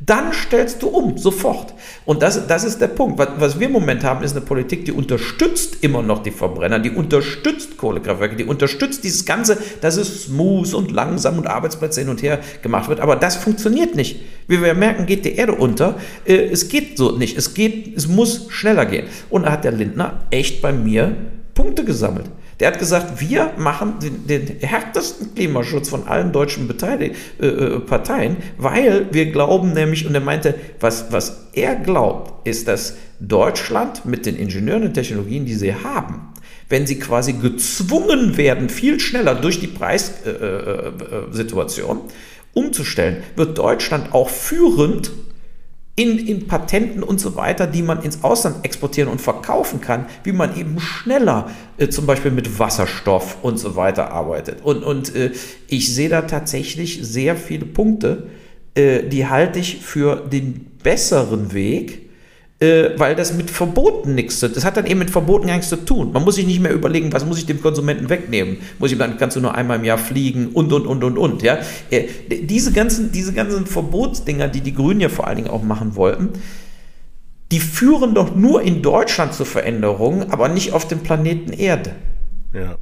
dann stellst du um, sofort. Und das, das ist der Punkt. Was, was wir im Moment haben, ist eine Politik, die unterstützt immer noch die Verbrenner, die unterstützt Kohlekraftwerke, die unterstützt dieses Ganze, dass es smooth und langsam und Arbeitsplätze hin und her gemacht wird. Aber das funktioniert nicht. Wie wir merken, geht die Erde unter. Äh, es geht so nicht. Es geht, es muss schneller gehen. Und da hat der Lindner echt bei mir Punkte gesammelt. Der hat gesagt, wir machen den, den härtesten Klimaschutz von allen deutschen Beteilig äh, äh, Parteien, weil wir glauben nämlich, und er meinte, was, was er glaubt, ist, dass Deutschland mit den Ingenieuren und Technologien, die sie haben, wenn sie quasi gezwungen werden, viel schneller durch die Preissituation äh, äh, äh umzustellen, wird Deutschland auch führend in, in Patenten und so weiter, die man ins Ausland exportieren und verkaufen kann, wie man eben schneller äh, zum Beispiel mit Wasserstoff und so weiter arbeitet. Und, und äh, ich sehe da tatsächlich sehr viele Punkte, äh, die halte ich für den besseren Weg, äh, weil das mit Verboten nichts zu tun Das hat dann eben mit Verboten gar nichts zu tun. Man muss sich nicht mehr überlegen, was muss ich dem Konsumenten wegnehmen? Muss ich dann kannst du nur einmal im Jahr fliegen und und und und und. Ja? Äh, diese, ganzen, diese ganzen Verbotsdinger, die die Grünen ja vor allen Dingen auch machen wollten, die führen doch nur in Deutschland zu Veränderungen, aber nicht auf dem Planeten Erde. Ja.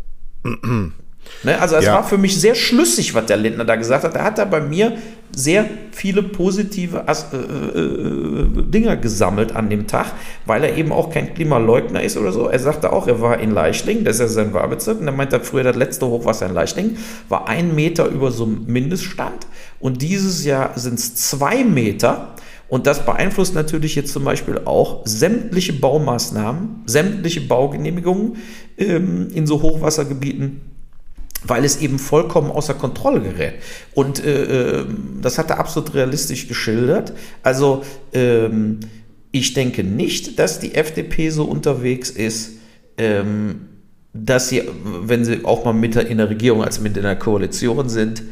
Ne, also es ja. war für mich sehr schlüssig, was der Lindner da gesagt hat. Da hat er bei mir sehr viele positive As äh, äh, äh, Dinger gesammelt an dem Tag, weil er eben auch kein Klimaleugner ist oder so. Er sagte auch, er war in Leichling, das ist ja sein Wahrbezirk, und er meinte früher, das letzte Hochwasser in Leichling war ein Meter über so einem Mindeststand und dieses Jahr sind es zwei Meter. Und das beeinflusst natürlich jetzt zum Beispiel auch sämtliche Baumaßnahmen, sämtliche Baugenehmigungen ähm, in so Hochwassergebieten weil es eben vollkommen außer Kontrolle gerät. Und äh, ähm, das hat er absolut realistisch geschildert. Also ähm, ich denke nicht, dass die FDP so unterwegs ist, ähm, dass sie, wenn sie auch mal mit in der Regierung als mit in der Koalition sind,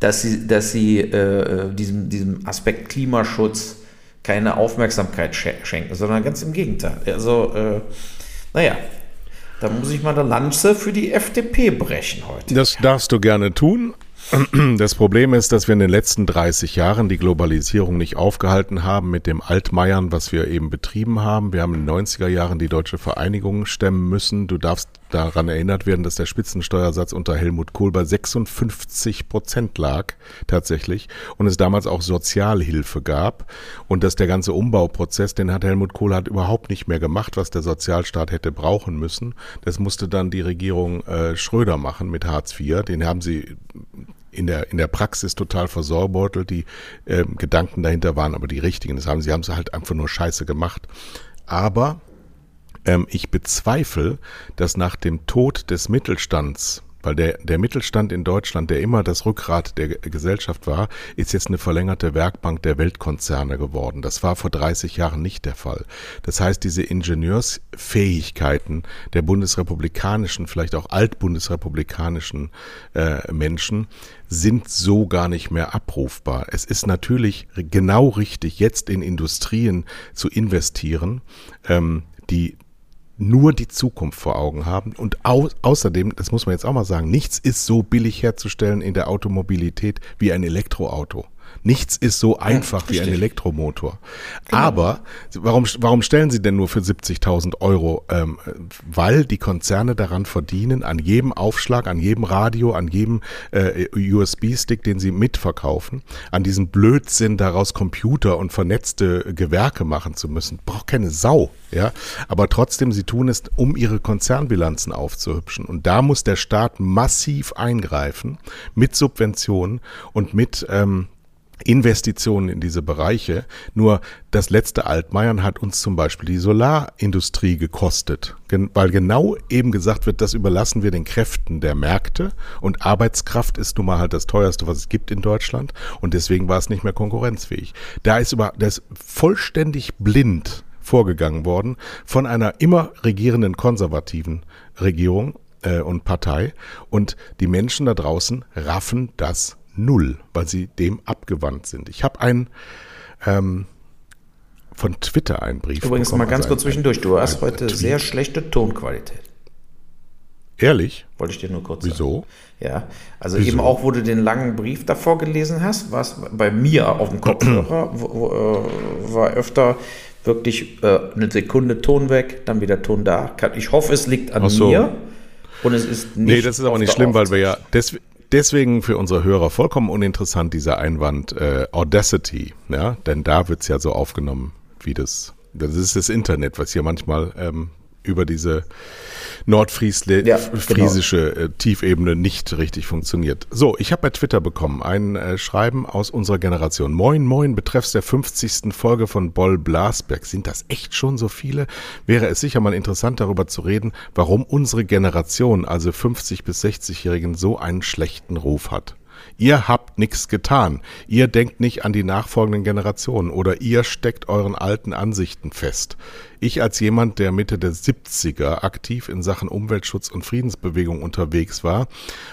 dass sie, dass sie äh, diesem, diesem Aspekt Klimaschutz keine Aufmerksamkeit schenken, sondern ganz im Gegenteil. Also, äh, naja, da muss ich mal eine Lanze für die FDP brechen heute. Das darfst du gerne tun. *clears throat* Das Problem ist, dass wir in den letzten 30 Jahren die Globalisierung nicht aufgehalten haben mit dem Altmeiern, was wir eben betrieben haben. Wir haben in den 90er Jahren die deutsche Vereinigung stemmen müssen. Du darfst daran erinnert werden, dass der Spitzensteuersatz unter Helmut Kohl bei 56 Prozent lag, tatsächlich, und es damals auch Sozialhilfe gab und dass der ganze Umbauprozess, den hat Helmut Kohl hat überhaupt nicht mehr gemacht, was der Sozialstaat hätte brauchen müssen. Das musste dann die Regierung äh, Schröder machen mit Hartz IV. Den haben sie in der, in der Praxis total versorbeutelt. Die äh, Gedanken dahinter waren aber die richtigen. Das haben sie haben sie halt einfach nur scheiße gemacht. Aber ähm, ich bezweifle, dass nach dem Tod des Mittelstands weil der, der Mittelstand in Deutschland, der immer das Rückgrat der Gesellschaft war, ist jetzt eine verlängerte Werkbank der Weltkonzerne geworden. Das war vor 30 Jahren nicht der Fall. Das heißt, diese Ingenieursfähigkeiten der bundesrepublikanischen, vielleicht auch altbundesrepublikanischen äh, Menschen sind so gar nicht mehr abrufbar. Es ist natürlich genau richtig, jetzt in Industrien zu investieren, ähm, die nur die Zukunft vor Augen haben. Und au außerdem, das muss man jetzt auch mal sagen, nichts ist so billig herzustellen in der Automobilität wie ein Elektroauto. Nichts ist so einfach ja, wie ein Elektromotor. Genau. Aber warum, warum stellen Sie denn nur für 70.000 Euro? Ähm, weil die Konzerne daran verdienen, an jedem Aufschlag, an jedem Radio, an jedem äh, USB-Stick, den sie mitverkaufen, an diesem Blödsinn daraus Computer und vernetzte Gewerke machen zu müssen. Braucht keine Sau, ja. Aber trotzdem, sie tun es, um ihre Konzernbilanzen aufzuhübschen. Und da muss der Staat massiv eingreifen mit Subventionen und mit ähm, Investitionen in diese Bereiche. Nur das letzte Altmaiern hat uns zum Beispiel die Solarindustrie gekostet, weil genau eben gesagt wird, das überlassen wir den Kräften der Märkte und Arbeitskraft ist nun mal halt das teuerste, was es gibt in Deutschland und deswegen war es nicht mehr konkurrenzfähig. Da ist über, das vollständig blind vorgegangen worden von einer immer regierenden konservativen Regierung äh, und Partei und die Menschen da draußen raffen das null, weil sie dem abgewandt sind. Ich habe einen ähm, von Twitter einen Brief. Übrigens bekommen, mal ganz also kurz zwischendurch, du hast heute Tweet. sehr schlechte Tonqualität. Ehrlich? Wollte ich dir nur kurz Wieso? sagen. Ja, also Wieso? eben auch, wo du den langen Brief davor gelesen hast, was bei mir auf dem Kopfhörer *clears throat* wo, wo, äh, war öfter wirklich äh, eine Sekunde Ton weg, dann wieder Ton da. Ich hoffe, es liegt an so. mir und es ist nicht. Nee, das ist aber nicht schlimm, weil wir ja deswegen deswegen für unsere Hörer vollkommen uninteressant, dieser Einwand äh, Audacity, ja, denn da wird es ja so aufgenommen, wie das, das ist das Internet, was hier manchmal ähm, über diese nordfriesische ja, genau. Äh, Tiefebene nicht richtig funktioniert. So, ich habe bei Twitter bekommen ein äh, Schreiben aus unserer Generation. Moin, moin, betreffs der 50. Folge von Boll Blasberg. Sind das echt schon so viele? Wäre es sicher mal interessant darüber zu reden, warum unsere Generation, also 50 bis 60-Jährigen, so einen schlechten Ruf hat. Ihr habt nichts getan. Ihr denkt nicht an die nachfolgenden Generationen oder ihr steckt euren alten Ansichten fest. Ich als jemand, der Mitte der 70er aktiv in Sachen Umweltschutz und Friedensbewegung unterwegs war,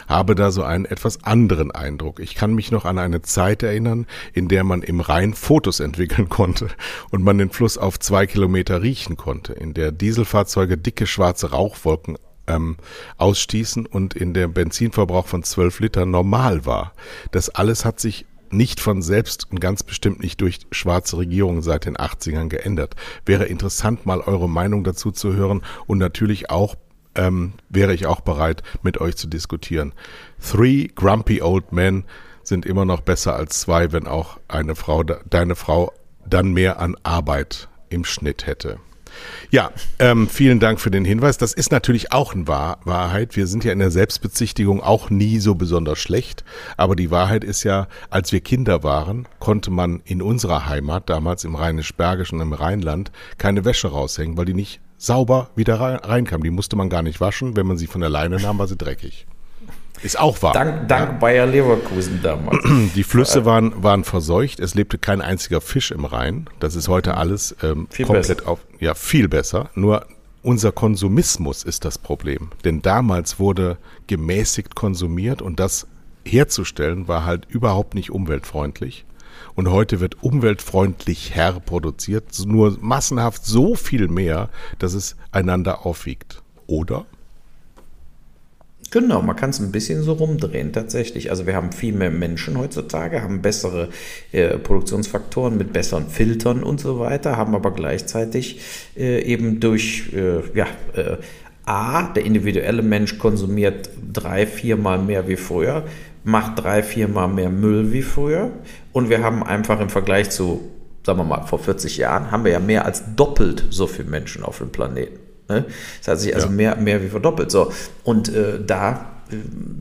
habe da so einen etwas anderen Eindruck. Ich kann mich noch an eine Zeit erinnern, in der man im Rhein Fotos entwickeln *laughs* konnte und man den Fluss auf zwei Kilometer riechen konnte, in der Dieselfahrzeuge dicke schwarze Rauchwolken ähm, ausstießen und in der Benzinverbrauch von 12 Litern normal war. Das alles hat sich nicht von selbst und ganz bestimmt nicht durch schwarze Regierungen seit den 80ern geändert. Wäre interessant, mal eure Meinung dazu zu hören und natürlich auch ähm, wäre ich auch bereit, mit euch zu diskutieren. Three grumpy old men sind immer noch besser als zwei, wenn auch eine Frau, deine Frau dann mehr an Arbeit im Schnitt hätte. Ja, ähm, vielen Dank für den Hinweis. Das ist natürlich auch eine Wahr Wahrheit. Wir sind ja in der Selbstbezichtigung auch nie so besonders schlecht. Aber die Wahrheit ist ja, als wir Kinder waren, konnte man in unserer Heimat, damals im Rheinisch-Bergischen im Rheinland, keine Wäsche raushängen, weil die nicht sauber wieder reinkam. Die musste man gar nicht waschen. Wenn man sie von alleine nahm, war sie dreckig. Ist auch wahr. Dank, dank ja. Bayer Leverkusen damals. *clears throat* Die Flüsse waren, waren verseucht. Es lebte kein einziger Fisch im Rhein. Das ist heute alles ähm, komplett besser. auf. Ja, viel besser. Nur unser Konsumismus ist das Problem. Denn damals wurde gemäßigt konsumiert und das herzustellen war halt überhaupt nicht umweltfreundlich. Und heute wird umweltfreundlich herproduziert, nur massenhaft so viel mehr, dass es einander aufwiegt. Oder? Genau, man kann es ein bisschen so rumdrehen tatsächlich. Also wir haben viel mehr Menschen heutzutage, haben bessere äh, Produktionsfaktoren mit besseren Filtern und so weiter, haben aber gleichzeitig äh, eben durch äh, ja, äh, A, der individuelle Mensch konsumiert drei, viermal mehr wie früher, macht drei, viermal mehr Müll wie früher und wir haben einfach im Vergleich zu, sagen wir mal, vor 40 Jahren, haben wir ja mehr als doppelt so viele Menschen auf dem Planeten. Ne? Das hat sich also ja. mehr, mehr wie verdoppelt. So. Und äh, da, äh,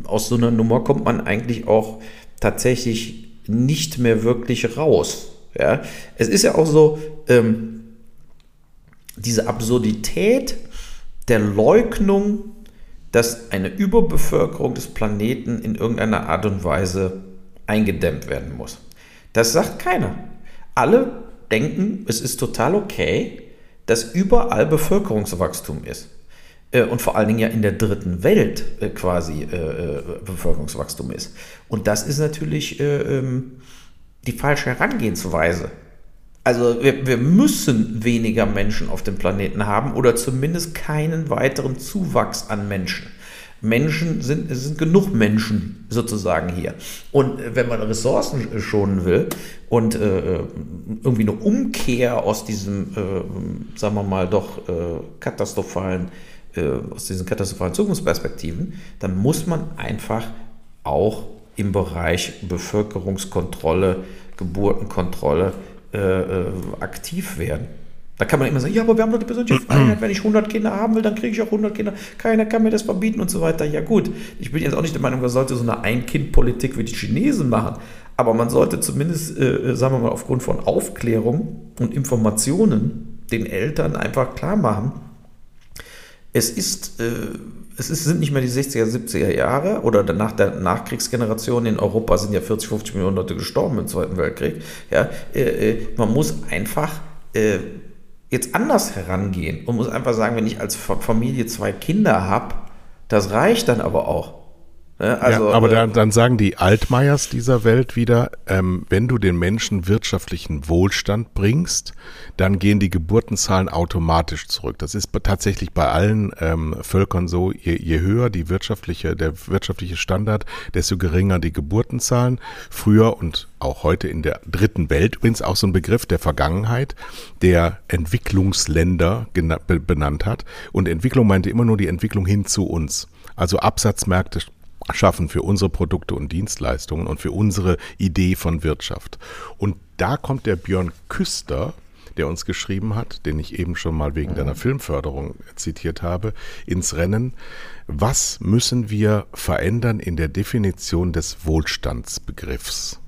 aus so einer Nummer kommt man eigentlich auch tatsächlich nicht mehr wirklich raus. Ja? Es ist ja auch so, ähm, diese Absurdität der Leugnung, dass eine Überbevölkerung des Planeten in irgendeiner Art und Weise eingedämmt werden muss. Das sagt keiner. Alle denken, es ist total okay, dass überall Bevölkerungswachstum ist. Äh, und vor allen Dingen ja in der dritten Welt äh, quasi äh, Bevölkerungswachstum ist. Und das ist natürlich ähm, die falsche Herangehensweise. Also wir, wir, müssen weniger Menschen auf dem Planeten haben oder zumindest keinen weiteren Zuwachs an Menschen. Menschen sind, es sind genug Menschen sozusagen hier. Und wenn man Ressourcen schonen will und äh, irgendwie eine Umkehr aus diesem, äh, sagen wir mal, doch äh, katastrophalen, äh, aus diesen katastrophalen Zukunftsperspektiven, dann muss man einfach auch im Bereich Bevölkerungskontrolle, Geburtenkontrolle äh, äh, aktiv werden. Da kann man immer sagen, ja, aber wir haben doch die persönliche Freiheit. Wenn ich 100 Kinder haben will, dann kriege ich auch 100 Kinder. Keiner kann mir das verbieten und so weiter. Ja gut, ich bin jetzt auch nicht der Meinung, man sollte so eine Ein-Kind-Politik wie die Chinesen machen. Aber man sollte zumindest, äh, sagen wir mal, aufgrund von Aufklärung und Informationen den Eltern einfach klar machen, es ist, äh, es ist, sind nicht mehr die 60er, 70er Jahre oder nach der Nachkriegsgeneration in Europa sind ja 40, 50 Millionen Leute gestorben im Zweiten Weltkrieg. Ja, äh, äh man muss einfach äh, jetzt anders herangehen und muss einfach sagen, wenn ich als Familie zwei Kinder habe, das reicht dann aber auch. Also, ja, aber äh, dann, dann, sagen die Altmaiers dieser Welt wieder, ähm, wenn du den Menschen wirtschaftlichen Wohlstand bringst, dann gehen die Geburtenzahlen automatisch zurück. Das ist tatsächlich bei allen ähm, Völkern so, je, je höher die wirtschaftliche, der wirtschaftliche Standard, desto geringer die Geburtenzahlen. Früher und auch heute in der dritten Welt übrigens auch so ein Begriff der Vergangenheit, der Entwicklungsländer benannt hat. Und Entwicklung meinte immer nur die Entwicklung hin zu uns. Also Absatzmärkte schaffen für unsere Produkte und Dienstleistungen und für unsere Idee von Wirtschaft. Und da kommt der Björn Küster, der uns geschrieben hat, den ich eben schon mal wegen deiner Filmförderung zitiert habe, ins Rennen. Was müssen wir verändern in der Definition des Wohlstandsbegriffs?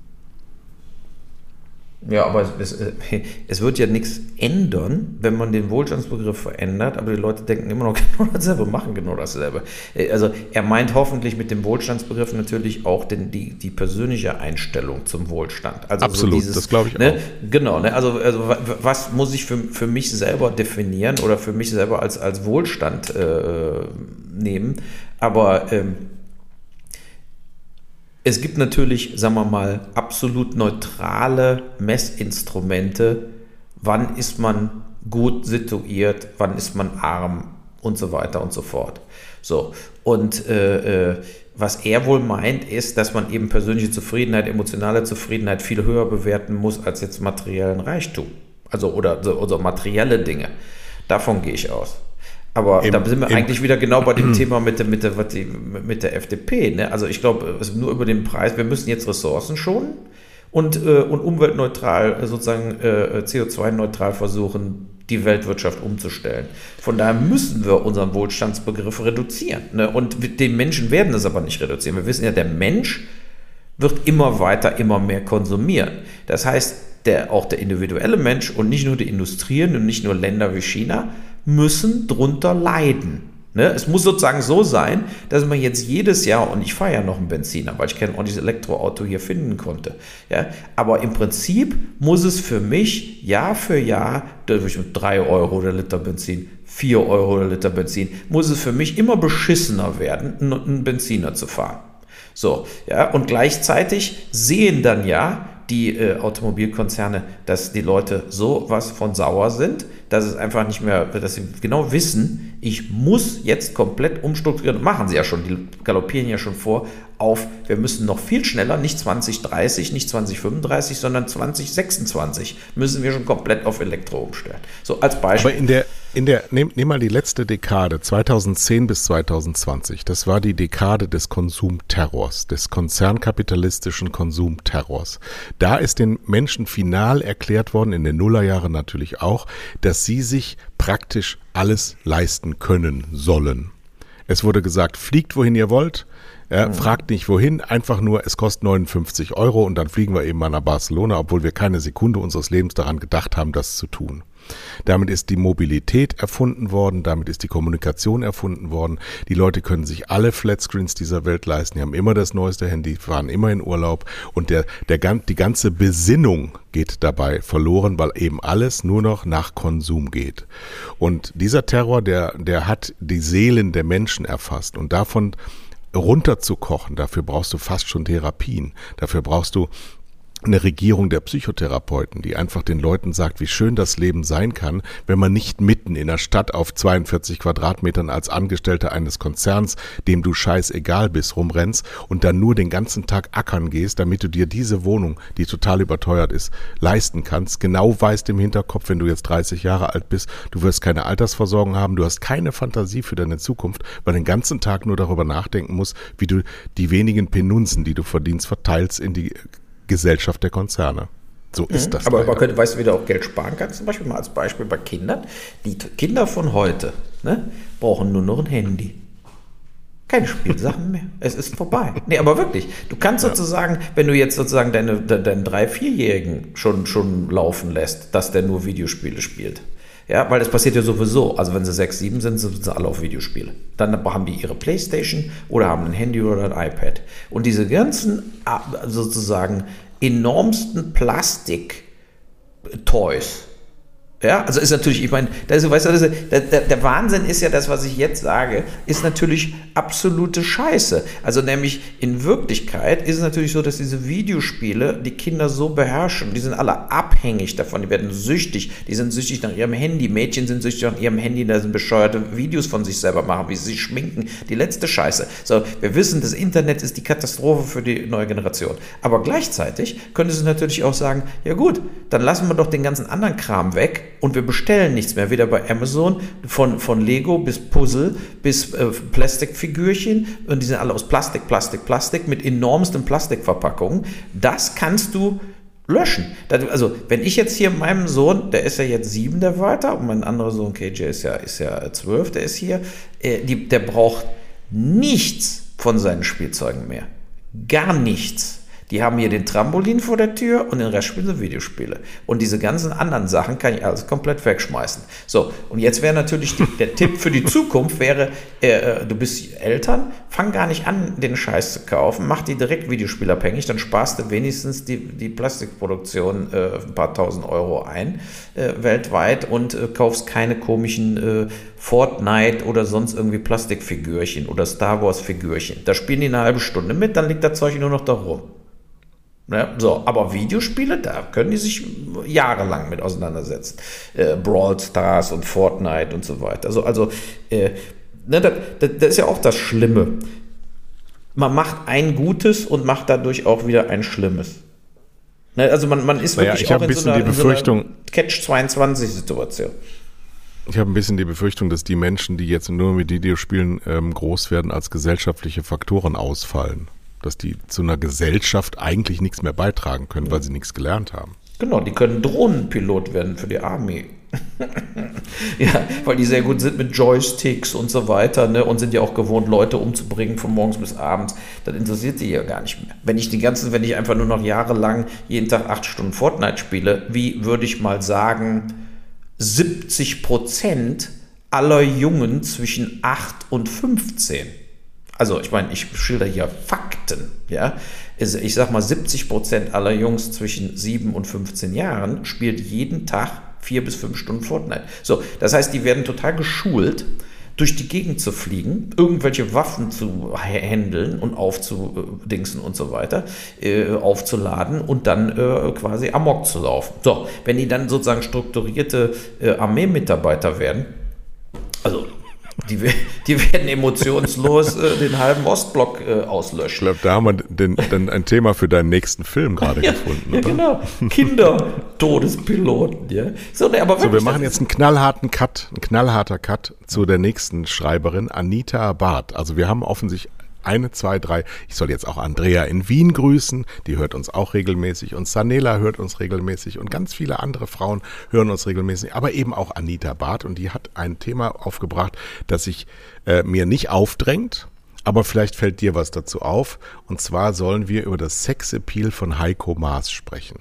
Ja, aber es, es, *laughs* wird ja nichts ändern, wenn man den Wohlstandsbegriff verändert, aber die Leute denken immer noch *laughs* genau dasselbe, machen genau dasselbe. Also er meint hoffentlich mit dem Wohlstandsbegriff natürlich auch den, die, die persönliche Einstellung zum Wohlstand. Also Absolut, so dieses, das glaube ich ne, auch. Genau, ne, also, also was muss ich für, für mich selber definieren oder für mich selber als, als Wohlstand äh, nehmen, aber... Ähm, es gibt natürlich, sagen wir mal, absolut neutrale Messinstrumente. Wann ist man gut situiert, wann ist man arm und so weiter und so fort. So, und äh, äh, was er wohl meint, ist, dass man eben persönliche Zufriedenheit, emotionale Zufriedenheit viel höher bewerten muss als jetzt materiellen Reichtum. Also oder, oder materielle Dinge. Davon gehe ich aus. Aber Im, da sind wir eigentlich wieder genau bei dem *clears throat* Thema mit der, mit der, mit der FDP. Ne? Also ich glaube, nur über den Preis, wir müssen jetzt Ressourcen schonen und, äh, und umweltneutral, äh, sozusagen äh, CO2-neutral versuchen, die Weltwirtschaft umzustellen. Von daher müssen wir unseren Wohlstandsbegriff reduzieren. Ne? Und die Menschen werden es aber nicht reduzieren. Wir wissen ja, der Mensch wird immer weiter, immer mehr konsumieren. Das heißt, der, auch der individuelle Mensch und nicht nur die Industrien und nicht nur Länder wie China müssen drunter leiden. Ne? Es muss sozusagen so sein, dass man jetzt jedes Jahr, und ich fahre ja noch einen Benziner, weil ich kein ordentliches Elektroauto hier finden konnte. Ja? Aber im Prinzip muss es für mich Jahr für Jahr, durch 3 Euro der Liter Benzin, 4 Euro der Liter Benzin, muss es für mich immer beschissener werden, einen Benziner zu fahren. So, ja, und gleichzeitig sehen dann ja die äh, Automobilkonzerne, dass die Leute so was von sauer sind, dass es einfach nicht mehr, dass sie genau wissen, ich muss jetzt komplett umstrukturieren. Machen sie ja schon, die galoppieren ja schon vor auf, wir müssen noch viel schneller, nicht 2030, nicht 2035, sondern 2026 müssen wir schon komplett auf Elektro umstellen. So als Beispiel. Aber in der, in der, nehm, nehm mal die letzte Dekade, 2010 bis 2020. Das war die Dekade des Konsumterrors, des konzernkapitalistischen Konsumterrors. Da ist den Menschen final erklärt worden, in den Nullerjahren natürlich auch, dass sie sich praktisch alles leisten können sollen. Es wurde gesagt, fliegt wohin ihr wollt, ja, mhm. Fragt nicht wohin, einfach nur, es kostet 59 Euro und dann fliegen wir eben mal nach Barcelona, obwohl wir keine Sekunde unseres Lebens daran gedacht haben, das zu tun. Damit ist die Mobilität erfunden worden, damit ist die Kommunikation erfunden worden. Die Leute können sich alle Flatscreens dieser Welt leisten, die haben immer das neueste Handy, fahren immer in Urlaub und der, der, die ganze Besinnung geht dabei verloren, weil eben alles nur noch nach Konsum geht. Und dieser Terror, der, der hat die Seelen der Menschen erfasst und davon runterzukochen, dafür brauchst du fast schon Therapien. Dafür brauchst du eine Regierung der Psychotherapeuten, die einfach den Leuten sagt, wie schön das Leben sein kann, wenn man nicht mitten in der Stadt auf 42 Quadratmetern als Angestellter eines Konzerns, dem du scheißegal bist, rumrennst und dann nur den ganzen Tag ackern gehst, damit du dir diese Wohnung, die total überteuert ist, leisten kannst. Genau weißt im Hinterkopf, wenn du jetzt 30 Jahre alt bist, du wirst keine Altersversorgung haben, du hast keine Fantasie für deine Zukunft, weil den ganzen Tag nur darüber nachdenken musst, wie du die wenigen Penunzen, die du verdienst, verteilst in die Gesellschaft der Konzerne. So ist mhm. das. Aber man könnte, weißt du, wie du auch Geld sparen kannst, zum Beispiel mal als Beispiel bei Kindern. Die Kinder von heute ne, brauchen nur noch ein Handy. Keine Spielsachen mehr. Es ist vorbei. Nee, aber wirklich. Du kannst ja. sozusagen, wenn du jetzt sozusagen deine, deinen drei-, vierjährigen schon, schon laufen lässt, dass der nur Videospiele spielt. Ja, weil das passiert ja sowieso. Also wenn sie sechs, sieben sind, sind sie alle auf Videospiele. Dann haben die ihre Playstation oder haben ein Handy oder ein iPad. Und diese ganzen sozusagen enormsten Plastik-Toys, ja, also ist natürlich, ich meine, das, weißt du, das, der, der, Wahnsinn ist ja das, was ich jetzt sage, ist natürlich absolute Scheiße. Also nämlich in Wirklichkeit ist es natürlich so, dass diese Videospiele die Kinder so beherrschen, die sind alle abhängig davon, die werden süchtig, die sind süchtig nach ihrem Handy, Mädchen sind süchtig nach ihrem Handy, da sind bescheuerte Videos von sich selber machen, wie sie sich schminken, die letzte Scheiße. So, wir wissen, das Internet ist die Katastrophe für die neue Generation. Aber gleichzeitig könnte sie natürlich auch sagen, ja gut, dann lassen wir doch den ganzen anderen Kram weg und wir bestellen nichts mehr, weder bei Amazon, von, von Lego bis Puzzle bis äh, Plastikfigürchen und die sind alle aus Plastik, Plastik, Plastik mit enormsten Plastikverpackungen. Das kannst du löschen. Also, wenn ich jetzt hier meinem Sohn, der ist ja jetzt sieben, der weiter, und mein anderer Sohn KJ ist ja, ist ja zwölf, der ist hier, äh, die, der braucht nichts von seinen Spielzeugen mehr. Gar nichts. Die haben hier den Trampolin vor der Tür und den Rest spielen sie Videospiele. Und diese ganzen anderen Sachen kann ich alles komplett wegschmeißen. So, und jetzt wäre natürlich die, der Tipp für die Zukunft wäre, äh, äh, du bist Eltern, fang gar nicht an, den Scheiß zu kaufen, mach die direkt videospielabhängig, dann sparst du wenigstens die, die Plastikproduktion äh, ein paar tausend Euro ein äh, weltweit und äh, kaufst keine komischen äh, Fortnite oder sonst irgendwie Plastikfigürchen oder Star Wars Figürchen. Da spielen die eine halbe Stunde mit, dann liegt das Zeug nur noch da rum. Ne? So, aber Videospiele, da können die sich jahrelang mit auseinandersetzen. Äh, Brawl Stars und Fortnite und so weiter. Also, also äh, ne, das, das, das ist ja auch das Schlimme. Man macht ein Gutes und macht dadurch auch wieder ein Schlimmes. Ne, also man, man ist wirklich naja, auch in so, einer, in so einer Catch-22-Situation. Ich habe ein bisschen die Befürchtung, dass die Menschen, die jetzt nur mit Videospielen ähm, groß werden, als gesellschaftliche Faktoren ausfallen dass die zu einer Gesellschaft eigentlich nichts mehr beitragen können, weil sie nichts gelernt haben. Genau, die können Drohnenpilot werden für die Armee. *laughs* ja, weil die sehr gut sind mit Joysticks und so weiter ne, und sind ja auch gewohnt, Leute umzubringen von morgens bis abends. Das interessiert sie ja gar nicht mehr. Wenn ich die ganzen, wenn ich einfach nur noch jahrelang jeden Tag acht Stunden Fortnite spiele, wie würde ich mal sagen, 70 Prozent aller Jungen zwischen 8 und 15 also ich meine, ich schilder hier Fakten, ja. Also ich sag mal, 70 Prozent aller Jungs zwischen 7 und 15 Jahren spielt jeden Tag vier bis fünf Stunden Fortnite. So, das heißt, die werden total geschult, durch die Gegend zu fliegen, irgendwelche Waffen zu handeln und aufzudingsen und so weiter, äh, aufzuladen und dann äh, quasi amok zu laufen. So, wenn die dann sozusagen strukturierte äh, Armeemitarbeiter werden, also die, die werden emotionslos äh, den halben Ostblock äh, auslöschen. Ich glaube, da haben wir den, dann ein Thema für deinen nächsten Film gerade *laughs* ja, gefunden. Ja, genau. Kinder-Todespiloten. Ja. So, nee, aber wirklich, so, wir machen jetzt einen knallharten Cut, ein knallharter Cut zu der nächsten Schreiberin, Anita Barth. Also wir haben offensichtlich eine, zwei, drei. Ich soll jetzt auch Andrea in Wien grüßen, die hört uns auch regelmäßig und Sanela hört uns regelmäßig und ganz viele andere Frauen hören uns regelmäßig, aber eben auch Anita Barth und die hat ein Thema aufgebracht, das sich äh, mir nicht aufdrängt, aber vielleicht fällt dir was dazu auf. Und zwar sollen wir über das Sexappeal von Heiko Maas sprechen.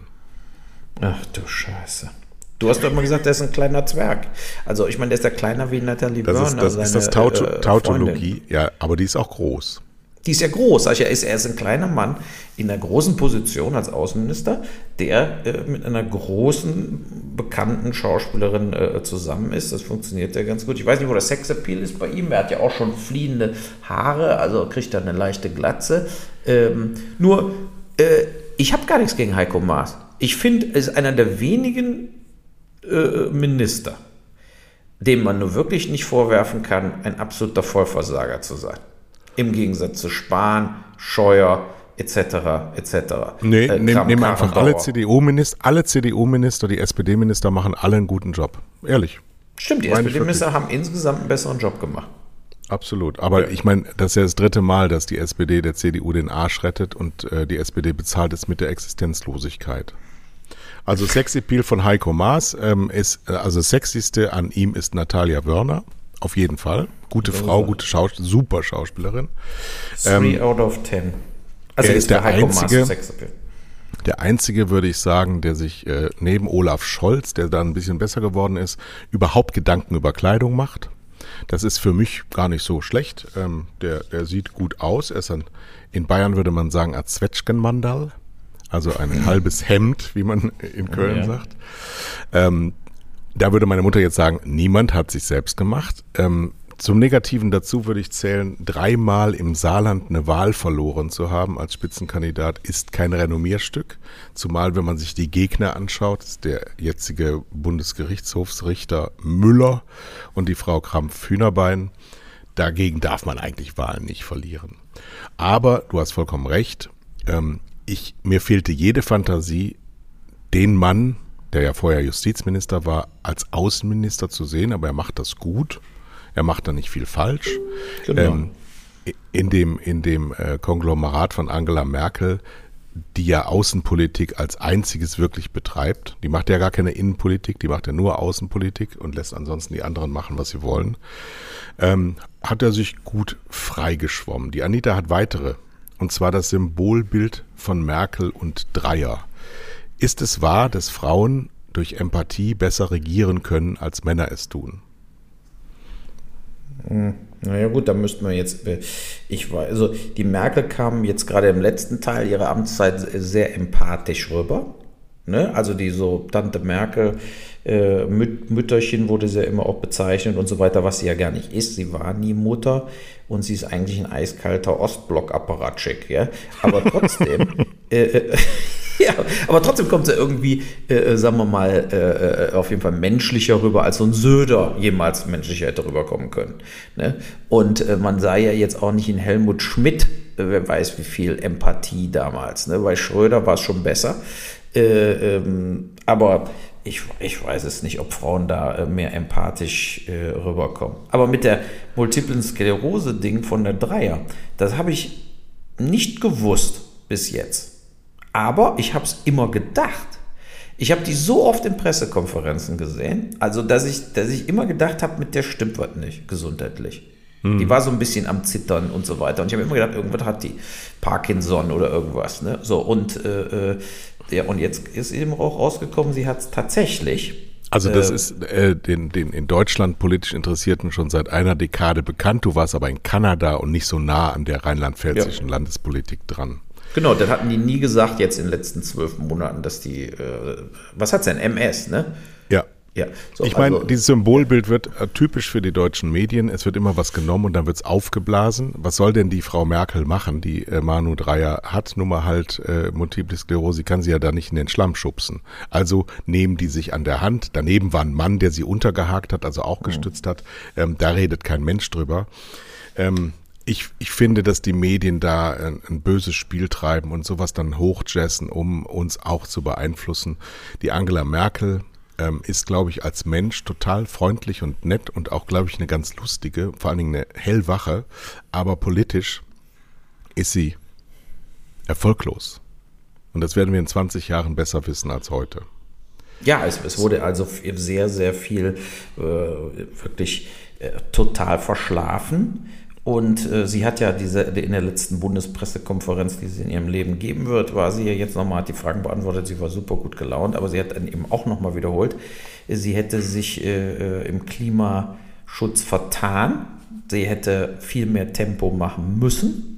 Ach du Scheiße. Du hast doch immer gesagt, der ist ein kleiner Zwerg. Also ich meine, der ist ja kleiner wie Natalie das. Ist, das ist das Tauto äh, Tautologie, ja, aber die ist auch groß. Die ist ja groß. Also er, ist, er ist ein kleiner Mann in einer großen Position als Außenminister, der äh, mit einer großen, bekannten Schauspielerin äh, zusammen ist. Das funktioniert ja ganz gut. Ich weiß nicht, wo der Sexappeal ist bei ihm. Er hat ja auch schon fliehende Haare, also kriegt er eine leichte Glatze. Ähm, nur, äh, Ich habe gar nichts gegen Heiko Maas. Ich finde, er ist einer der wenigen äh, Minister, dem man nur wirklich nicht vorwerfen kann, ein absoluter Vollversager zu sein. Im Gegensatz zu Spahn, Scheuer, etc. etc. Nee, äh, nehmen nehm einfach alle CDU-Minister, alle CDU-Minister, die SPD-Minister machen alle einen guten Job. Ehrlich. Stimmt, die SPD-Minister haben insgesamt einen besseren Job gemacht. Absolut. Aber ja. ich meine, das ist ja das dritte Mal, dass die SPD der CDU den Arsch rettet und äh, die SPD bezahlt es mit der Existenzlosigkeit. Also Sexappeal von Heiko Maas ähm, ist, äh, also das Sexyste an ihm ist Natalia Wörner. Auf jeden Fall. Gute Frau, gute Schauspielerin, super Schauspielerin. Three ähm, out of ten. Also er ist der, der einzige, der einzige, würde ich sagen, der sich äh, neben Olaf Scholz, der da ein bisschen besser geworden ist, überhaupt Gedanken über Kleidung macht. Das ist für mich gar nicht so schlecht. Ähm, der, der sieht gut aus. Er ist ein, in Bayern würde man sagen, ein Zwetschgenmandal. Also ein *laughs* halbes Hemd, wie man in Köln ja. sagt. Ähm, da würde meine Mutter jetzt sagen, niemand hat sich selbst gemacht. Ähm, zum Negativen dazu würde ich zählen, dreimal im Saarland eine Wahl verloren zu haben als Spitzenkandidat ist kein Renommierstück. Zumal, wenn man sich die Gegner anschaut, ist der jetzige Bundesgerichtshofsrichter Müller und die Frau Krampf-Hühnerbein. Dagegen darf man eigentlich Wahlen nicht verlieren. Aber du hast vollkommen recht. Ähm, ich, mir fehlte jede Fantasie, den Mann, der ja vorher Justizminister war, als Außenminister zu sehen, aber er macht das gut. Er macht da nicht viel falsch. Genau. Ähm, in dem, in dem äh, Konglomerat von Angela Merkel, die ja Außenpolitik als einziges wirklich betreibt. Die macht ja gar keine Innenpolitik, die macht ja nur Außenpolitik und lässt ansonsten die anderen machen, was sie wollen. Ähm, hat er sich gut freigeschwommen. Die Anita hat weitere, und zwar das Symbolbild von Merkel und Dreier. Ist es wahr, dass Frauen durch Empathie besser regieren können, als Männer es tun? Hm, naja gut, da müssten wir jetzt, äh, ich weiß, also die Merkel kam jetzt gerade im letzten Teil ihrer Amtszeit sehr empathisch rüber. Ne? Also die so Tante Merkel, äh, Müt Mütterchen wurde sie ja immer auch bezeichnet und so weiter, was sie ja gar nicht ist. Sie war nie Mutter und sie ist eigentlich ein eiskalter Ostblock-Apparatschik. Ja? Aber trotzdem, *laughs* äh, äh *laughs* ja, aber trotzdem kommt er irgendwie, äh, äh, sagen wir mal, äh, äh, auf jeden Fall menschlicher rüber, als so ein Söder jemals menschlicher hätte rüberkommen können. Ne? Und äh, man sah ja jetzt auch nicht in Helmut Schmidt, äh, wer weiß wie viel Empathie damals. Ne? Bei Schröder war es schon besser. Ähm, aber ich, ich weiß es nicht, ob Frauen da mehr empathisch rüberkommen. Aber mit der multiplen Sklerose-Ding von der Dreier, das habe ich nicht gewusst bis jetzt. Aber ich habe es immer gedacht. Ich habe die so oft in Pressekonferenzen gesehen, also dass ich, dass ich immer gedacht habe, mit der stimmt was nicht gesundheitlich. Hm. Die war so ein bisschen am Zittern und so weiter. Und ich habe immer gedacht, irgendwas hat die Parkinson oder irgendwas. Ne? So, und, äh, äh ja, und jetzt ist eben auch rausgekommen, sie hat es tatsächlich. Also das äh, ist äh, den, den in Deutschland politisch Interessierten schon seit einer Dekade bekannt. Du warst aber in Kanada und nicht so nah an der rheinland-pfälzischen ja. Landespolitik dran. Genau, das hatten die nie gesagt jetzt in den letzten zwölf Monaten, dass die, äh, was hat's denn, MS, ne? Ja. Ja, so, ich meine, also, dieses Symbolbild wird äh, typisch für die deutschen Medien. Es wird immer was genommen und dann wird's aufgeblasen. Was soll denn die Frau Merkel machen, die äh, Manu Dreier hat? Nur mal halt äh, Multiple Sklerose, kann sie ja da nicht in den Schlamm schubsen. Also nehmen die sich an der Hand. Daneben war ein Mann, der sie untergehakt hat, also auch mhm. gestützt mhm. hat. Ähm, da redet kein Mensch drüber. Ähm, ich, ich finde, dass die Medien da ein, ein, böses Spiel treiben und sowas dann hochjessen, um uns auch zu beeinflussen. Die Angela Merkel ähm, ist, glaube ich, als Mensch total freundlich und nett und auch, glaube ich, eine ganz lustige, vor allen Dingen eine hellwache, aber politisch ist sie erfolglos. Und das werden wir in 20 Jahren besser wissen als heute. Ja, es, es wurde also sehr, sehr viel äh, wirklich äh, total verschlafen und äh, sie hat ja diese in der letzten Bundespressekonferenz, die sie in ihrem Leben geben wird, war sie ja jetzt nochmal, hat die Fragen beantwortet, sie war super gut gelaunt, aber sie hat dann eben auch nochmal wiederholt, sie hätte sich äh, äh, im Klimaschutz vertan, sie hätte viel mehr Tempo machen müssen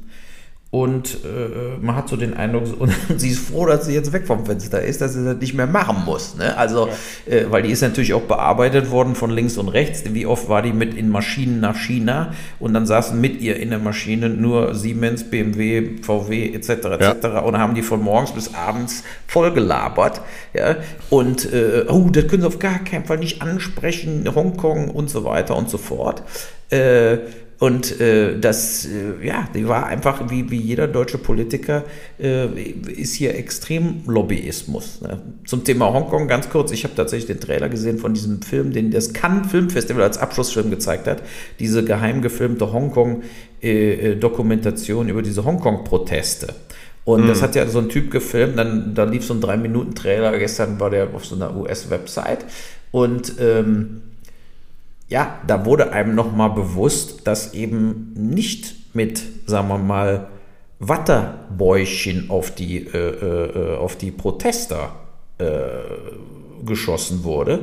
und äh, man hat so den Eindruck, und *laughs* sie ist froh, dass sie jetzt weg vom Fenster ist, dass sie das nicht mehr machen muss. Ne? Also, ja. äh, weil die ist natürlich auch bearbeitet worden von links und rechts. Wie oft war die mit in Maschinen nach China und dann saßen mit ihr in der Maschine nur Siemens, BMW, VW etc. etc. Ja. und haben die von morgens bis abends voll gelabert. Ja? Und äh, oh, das können sie auf gar keinen Fall nicht ansprechen, Hongkong und so weiter und so fort. Äh, und äh, das, äh, ja, die war einfach wie, wie jeder deutsche Politiker, äh, ist hier extrem Lobbyismus. Ne? Zum Thema Hongkong ganz kurz, ich habe tatsächlich den Trailer gesehen von diesem Film, den das Cannes Filmfestival als Abschlussfilm gezeigt hat. Diese geheim gefilmte Hongkong-Dokumentation äh, über diese Hongkong-Proteste. Und mhm. das hat ja so ein Typ gefilmt, dann da lief so ein drei Minuten Trailer, gestern war der auf so einer US-Website und ähm, ja, da wurde einem nochmal bewusst, dass eben nicht mit, sagen wir mal, Wattebäuchchen auf die, äh, äh, auf die Protester äh, geschossen wurde,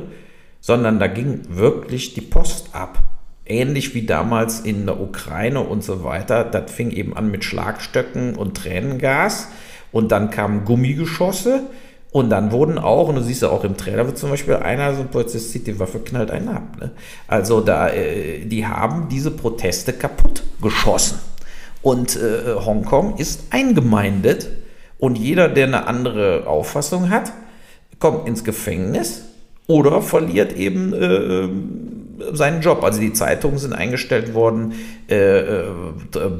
sondern da ging wirklich die Post ab. Ähnlich wie damals in der Ukraine und so weiter. Das fing eben an mit Schlagstöcken und Tränengas und dann kamen Gummigeschosse und dann wurden auch, und du siehst ja auch im Trailer, wird zum Beispiel einer, so ein Polizist zieht die Waffe, knallt einen ab. Ne? Also da, äh, die haben diese Proteste kaputt geschossen. Und äh, Hongkong ist eingemeindet und jeder, der eine andere Auffassung hat, kommt ins Gefängnis oder verliert eben äh, seinen Job. Also die Zeitungen sind eingestellt worden, äh, äh,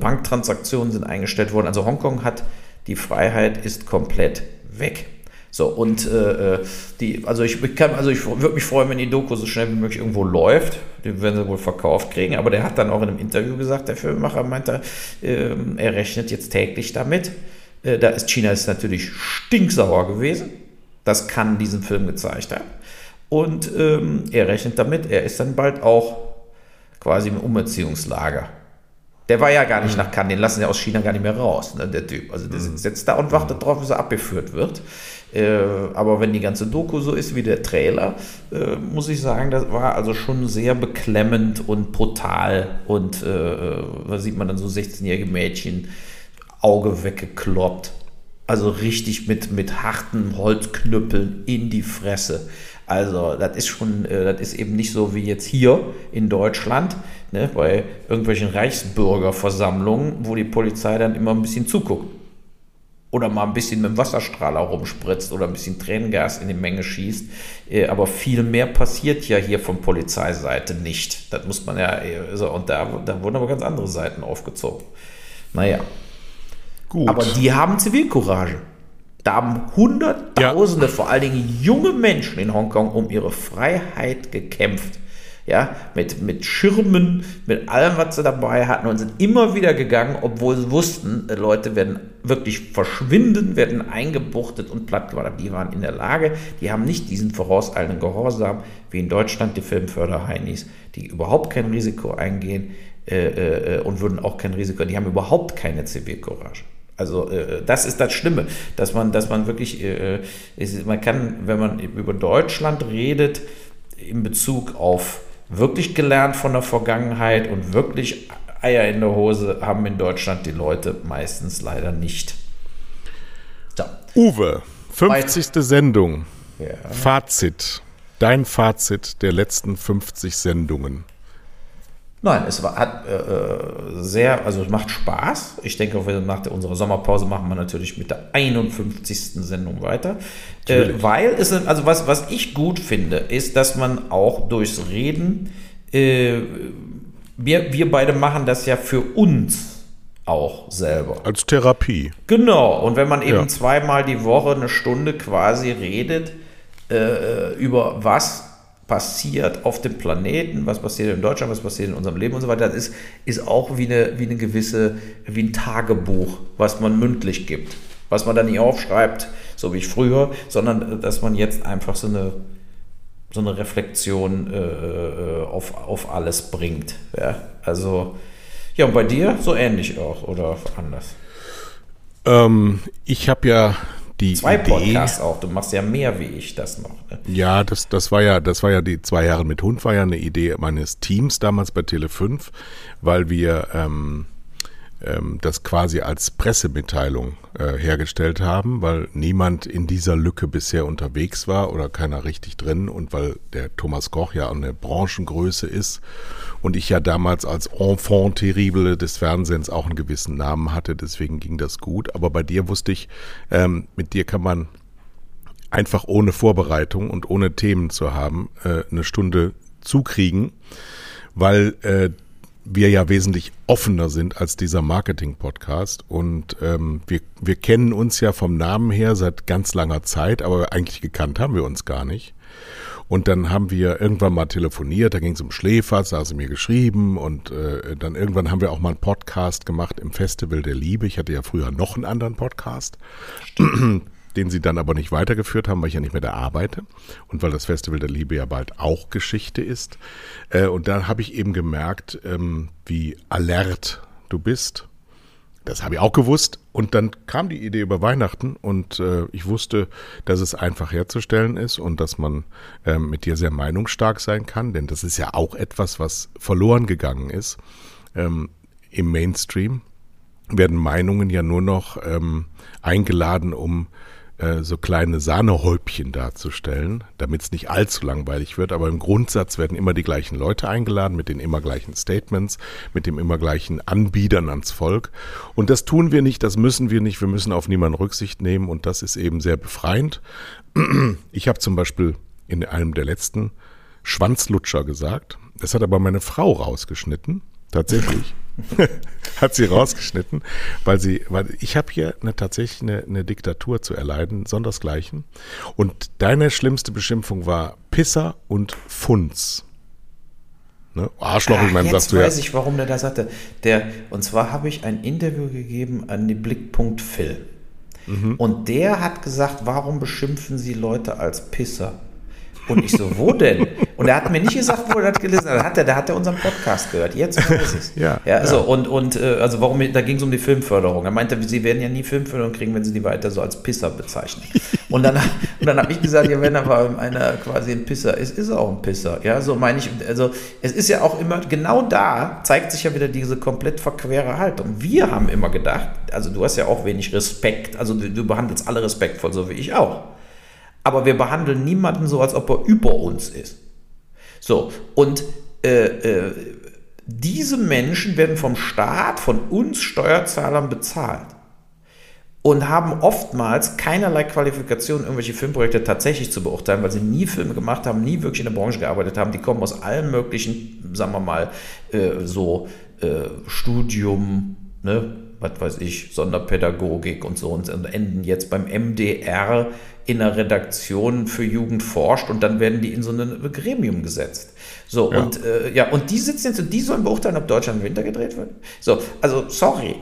Banktransaktionen sind eingestellt worden. Also Hongkong hat die Freiheit ist komplett weg. So, und äh, äh, die, also ich kann, also ich würde mich freuen, wenn die Doku so schnell wie möglich irgendwo läuft. Den werden sie wohl verkauft kriegen. Aber der hat dann auch in einem Interview gesagt, der Filmemacher meinte, äh, er rechnet jetzt täglich damit. Äh, da ist China ist natürlich stinksauer gewesen. Das kann diesen Film gezeigt haben. Und ähm, er rechnet damit, er ist dann bald auch quasi im Umerziehungslager. Der war ja gar nicht mhm. nach Cannes, den lassen sie aus China gar nicht mehr raus, ne, der Typ. Also der mhm. sitzt da und wartet darauf, bis er abgeführt wird. Äh, aber wenn die ganze Doku so ist wie der Trailer, äh, muss ich sagen, das war also schon sehr beklemmend und brutal. Und äh, da sieht man dann so 16-jährige Mädchen, Auge weggekloppt. Also richtig mit, mit harten Holzknüppeln in die Fresse. Also das ist schon, das ist eben nicht so wie jetzt hier in Deutschland, ne, bei irgendwelchen Reichsbürgerversammlungen, wo die Polizei dann immer ein bisschen zuguckt oder mal ein bisschen mit dem Wasserstrahler rumspritzt oder ein bisschen Tränengas in die Menge schießt. Äh, aber viel mehr passiert ja hier von Polizeiseite nicht. Das muss man ja, also, und da, da wurden aber ganz andere Seiten aufgezogen. Naja. Gut. Aber die haben Zivilcourage. Da haben Hunderttausende, ja. vor allen Dingen junge Menschen in Hongkong um ihre Freiheit gekämpft ja, mit, mit Schirmen, mit allem, was sie dabei hatten und sind immer wieder gegangen, obwohl sie wussten, äh, Leute werden wirklich verschwinden, werden eingebuchtet und platt gemacht. Die waren in der Lage, die haben nicht diesen vorauseilenden Gehorsam wie in Deutschland die Filmförderheinis, die überhaupt kein Risiko eingehen äh, äh, und würden auch kein Risiko, die haben überhaupt keine Zivilcourage. Also äh, das ist das Schlimme, dass man, dass man wirklich, äh, ist, man kann, wenn man über Deutschland redet, in Bezug auf wirklich gelernt von der Vergangenheit und wirklich Eier in der Hose haben in Deutschland die Leute meistens leider nicht. So. Uwe, 50. Weiter. Sendung. Ja. Fazit. Dein Fazit der letzten 50 Sendungen. Nein, es war, hat äh, äh, sehr, also es macht Spaß. Ich denke, nach unserer Sommerpause machen wir natürlich mit der 51. Sendung weiter. Äh, weil es, also was, was ich gut finde, ist, dass man auch durchs Reden, äh, wir, wir beide machen das ja für uns auch selber. Als Therapie. Genau. Und wenn man eben ja. zweimal die Woche eine Stunde quasi redet, äh, über was passiert auf dem Planeten, was passiert in Deutschland, was passiert in unserem Leben und so weiter, das ist, ist auch wie eine, wie eine gewisse, wie ein Tagebuch, was man mündlich gibt. Was man dann nicht aufschreibt, so wie ich früher, sondern dass man jetzt einfach so eine, so eine Reflexion äh, äh auf, auf alles bringt. Ja? Also, ja, und bei dir so ähnlich auch oder anders? Ähm, ich habe ja die zwei Idee, Podcasts auch. Du machst ja mehr wie ich das noch. Ne? Ja, das, das war ja, das war ja die zwei Jahre mit Hund war ja eine Idee meines Teams damals bei Tele5, weil wir ähm, ähm, das quasi als Pressemitteilung äh, hergestellt haben, weil niemand in dieser Lücke bisher unterwegs war oder keiner richtig drin und weil der Thomas Koch ja eine Branchengröße ist und ich ja damals als Enfant terrible des Fernsehens auch einen gewissen Namen hatte, deswegen ging das gut. Aber bei dir wusste ich, ähm, mit dir kann man einfach ohne Vorbereitung und ohne Themen zu haben, äh, eine Stunde zukriegen, weil äh, wir ja wesentlich offener sind als dieser Marketing-Podcast. Und ähm, wir, wir kennen uns ja vom Namen her seit ganz langer Zeit, aber eigentlich gekannt haben wir uns gar nicht. Und dann haben wir irgendwann mal telefoniert, da ging es um Schläfer, da hat sie mir geschrieben und äh, dann irgendwann haben wir auch mal einen Podcast gemacht im Festival der Liebe. Ich hatte ja früher noch einen anderen Podcast. Stimmt den sie dann aber nicht weitergeführt haben, weil ich ja nicht mehr da arbeite und weil das Festival der Liebe ja bald auch Geschichte ist. Äh, und da habe ich eben gemerkt, ähm, wie alert du bist. Das habe ich auch gewusst. Und dann kam die Idee über Weihnachten und äh, ich wusste, dass es einfach herzustellen ist und dass man äh, mit dir sehr meinungsstark sein kann, denn das ist ja auch etwas, was verloren gegangen ist ähm, im Mainstream werden Meinungen ja nur noch ähm, eingeladen, um äh, so kleine Sahnehäubchen darzustellen, damit es nicht allzu langweilig wird. Aber im Grundsatz werden immer die gleichen Leute eingeladen mit den immer gleichen Statements, mit dem immer gleichen Anbietern ans Volk. Und das tun wir nicht, das müssen wir nicht. Wir müssen auf niemanden Rücksicht nehmen und das ist eben sehr befreiend. *clears throat* Ich habe zum Beispiel in einem der letzten Schwanzlutscher gesagt. Das hat aber meine Frau rausgeschnitten, tatsächlich. *laughs* hat sie rausgeschnitten, weil sie, weil ich habe hier eine, tatsächlich eine, eine Diktatur zu erleiden, sondersgleichen. Und deine schlimmste Beschimpfung war Pisser und Funz. Ne? Arschloch, Ach, ich meine, sagst du ja. Jetzt weiß ich, warum der das hatte. Der, und zwar habe ich ein Interview gegeben an die Blickpunkt Phil. Mhm. Und der hat gesagt, warum beschimpfen Sie Leute als Pisser? Und ich so, wo denn? Und er hat mir nicht gesagt, wo er das gelesen hat. Da hat er, da hat er unseren Podcast gehört. Jetzt weiß ich es. *laughs* ja, ja, also, ja. Und, und äh, also warum, da ging es um die Filmförderung. Er meinte, sie werden ja nie Filmförderung kriegen, wenn sie die weiter so als Pisser bezeichnen. Und dann, und dann habe ich gesagt, ja, wenn aber einer quasi ein Pisser ist, ist er auch ein Pisser. Ja, so meine ich. Also es ist ja auch immer, genau da zeigt sich ja wieder diese komplett verquere Haltung. Wir haben immer gedacht, also du hast ja auch wenig Respekt, also du, du behandelst alle respektvoll, so wie ich auch aber wir behandeln niemanden so, als ob er über uns ist. So, und äh, äh, diese Menschen werden vom Staat, von uns Steuerzahlern bezahlt und haben oftmals keinerlei Qualifikation, irgendwelche Filmprojekte tatsächlich zu beurteilen, weil sie nie Filme gemacht haben, nie wirklich in der Branche gearbeitet haben. Die kommen aus allen möglichen, sagen wir mal, äh, so äh, Studium, ne, was weiß ich, Sonderpädagogik und so und enden jetzt beim MDR in einer Redaktion für Jugend forscht und dann werden die in so ein Gremium gesetzt. So, ja. und äh, ja, und die sitzen jetzt und die sollen beurteilen, ob Deutschland im Winter gedreht wird. So, also sorry.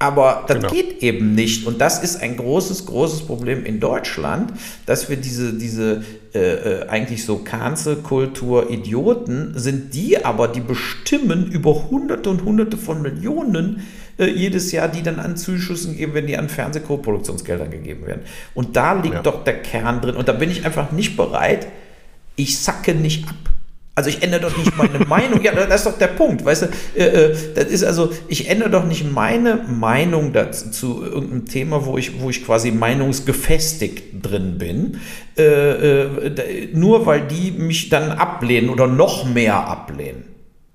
Aber das genau. geht eben nicht. Und das ist ein großes, großes Problem in Deutschland, dass wir diese, diese äh, äh eigentlich so Cancel-Kultur-Idioten sind, die aber, die bestimmen über Hunderte und Hunderte von Millionen äh, jedes Jahr, die dann an Zuschüssen geben, wenn die an Fernsehkoproduktionsgeldern gegeben werden. Und da liegt ja. doch der Kern drin. Und da bin ich einfach nicht bereit, ich sacke nicht ab. Also ich ändere doch nicht meine *laughs* Meinung. Ja, das ist doch der Punkt, weißt du? Äh, äh, das ist also, ich ändere doch nicht meine Meinung dazu zu irgendeinem Thema, wo ich, wo ich quasi meinungsgefestigt drin bin, äh, äh, nur weil die mich dann ablehnen oder noch mehr ablehnen.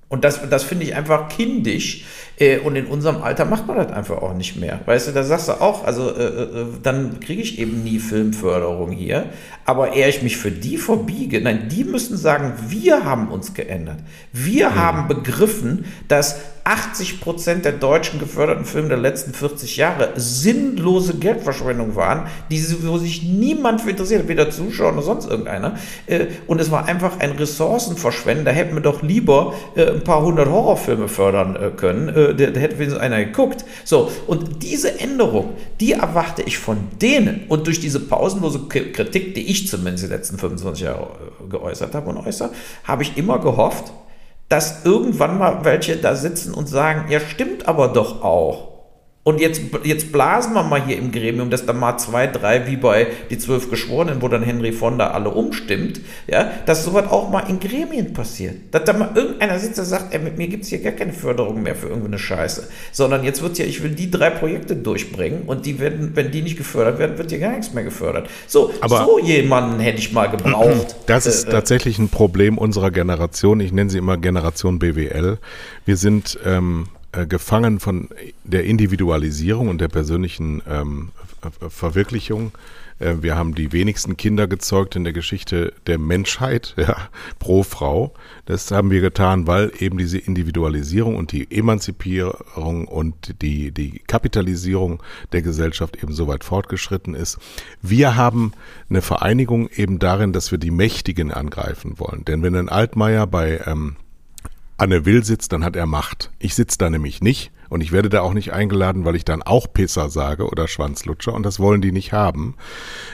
Und das, das finde ich einfach kindisch. Äh, und in unserem Alter macht man das einfach auch nicht mehr. Weißt du, da sagst du auch, also äh, äh, dann kriege ich eben nie Filmförderung hier. Aber ehe ich mich für die verbiege, nein, die müssen sagen, wir haben uns geändert. Wir mhm. haben begriffen, dass 80 Prozent der deutschen geförderten Filme der letzten 40 Jahre sinnlose Geldverschwendung waren, die, wo sich niemand für interessiert, weder Zuschauer noch sonst irgendeiner. Äh, und es war einfach ein Ressourcenverschwenden. Da hätten wir doch lieber äh, ein paar hundert Horrorfilme fördern äh, können. Da hätte wenigstens einer geguckt. So, und diese Änderung, die erwarte ich von denen. Und durch diese pausenlose Kritik, die ich zumindest die letzten 25 Jahre geäußert habe und äußere, habe ich immer gehofft, dass irgendwann mal welche da sitzen und sagen, ja stimmt aber doch auch. Und jetzt, jetzt blasen wir mal hier im Gremium, dass da mal zwei, drei, wie bei die zwölf Geschworenen, wo dann Henry Fonda alle umstimmt, ja, dass sowas auch mal in Gremien passiert. Dass da mal irgendeiner sitzt, der sagt, ey, mit mir gibt es hier gar keine Förderung mehr für irgendeine Scheiße. Sondern jetzt wird ja, ich will die drei Projekte durchbringen und die werden, wenn die nicht gefördert werden, wird hier gar nichts mehr gefördert. So, Aber so jemanden hätte ich mal gebraucht. *clears throat* Das ist äh, äh, tatsächlich ein Problem unserer Generation. Ich nenne sie immer Generation BWL. Wir sind ähm, äh, gefangen von der Individualisierung und der persönlichen ähm, Verwirklichung. Äh, wir haben die wenigsten Kinder gezeugt in der Geschichte der Menschheit, *laughs* ja, pro Frau. Das haben wir getan, weil eben diese Individualisierung und die Emanzipierung und die, die Kapitalisierung der Gesellschaft eben so weit fortgeschritten ist. Wir haben eine Vereinigung eben darin, dass wir die Mächtigen angreifen wollen. Denn wenn ein Altmaier bei ähm, Anne Will sitzt, dann hat er Macht. Ich sitze da nämlich nicht und ich werde da auch nicht eingeladen, weil ich dann auch Pisser sage oder Schwanzlutscher und das wollen die nicht haben.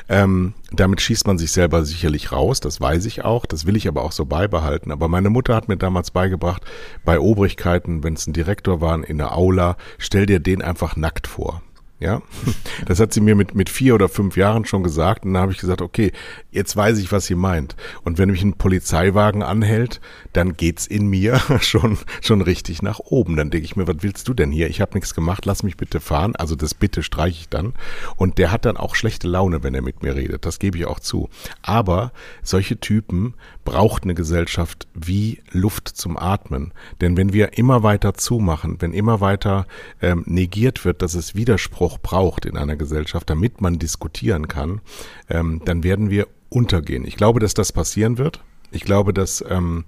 Ähm, damit schießt man sich selber sicherlich raus, das weiß ich auch, das will ich aber auch so beibehalten. Aber meine Mutter hat mir damals beigebracht, bei Obrigkeiten, wenn es ein Direktor war in der Aula, stell dir den einfach nackt vor. Ja, *laughs* das hat sie mir mit, mit vier oder fünf Jahren schon gesagt. Und dann habe ich gesagt, okay, jetzt weiß ich, was sie meint. Und wenn mich ein Polizeiwagen anhält, dann geht's in mir *laughs* schon, schon richtig nach oben. Dann denke ich mir, was willst du denn hier? Ich habe nichts gemacht, lass mich bitte fahren. Also das bitte streiche ich dann. Und der hat dann auch schlechte Laune, wenn er mit mir redet. Das gebe ich auch zu. Aber solche Typen braucht eine Gesellschaft wie Luft zum Atmen. Denn wenn wir immer weiter zumachen, wenn immer weiter ähm, negiert wird, dass es Widerspruch braucht in einer Gesellschaft, damit man diskutieren kann, ähm, dann werden wir untergehen. Ich glaube, dass das passieren wird. Ich glaube, dass, ähm,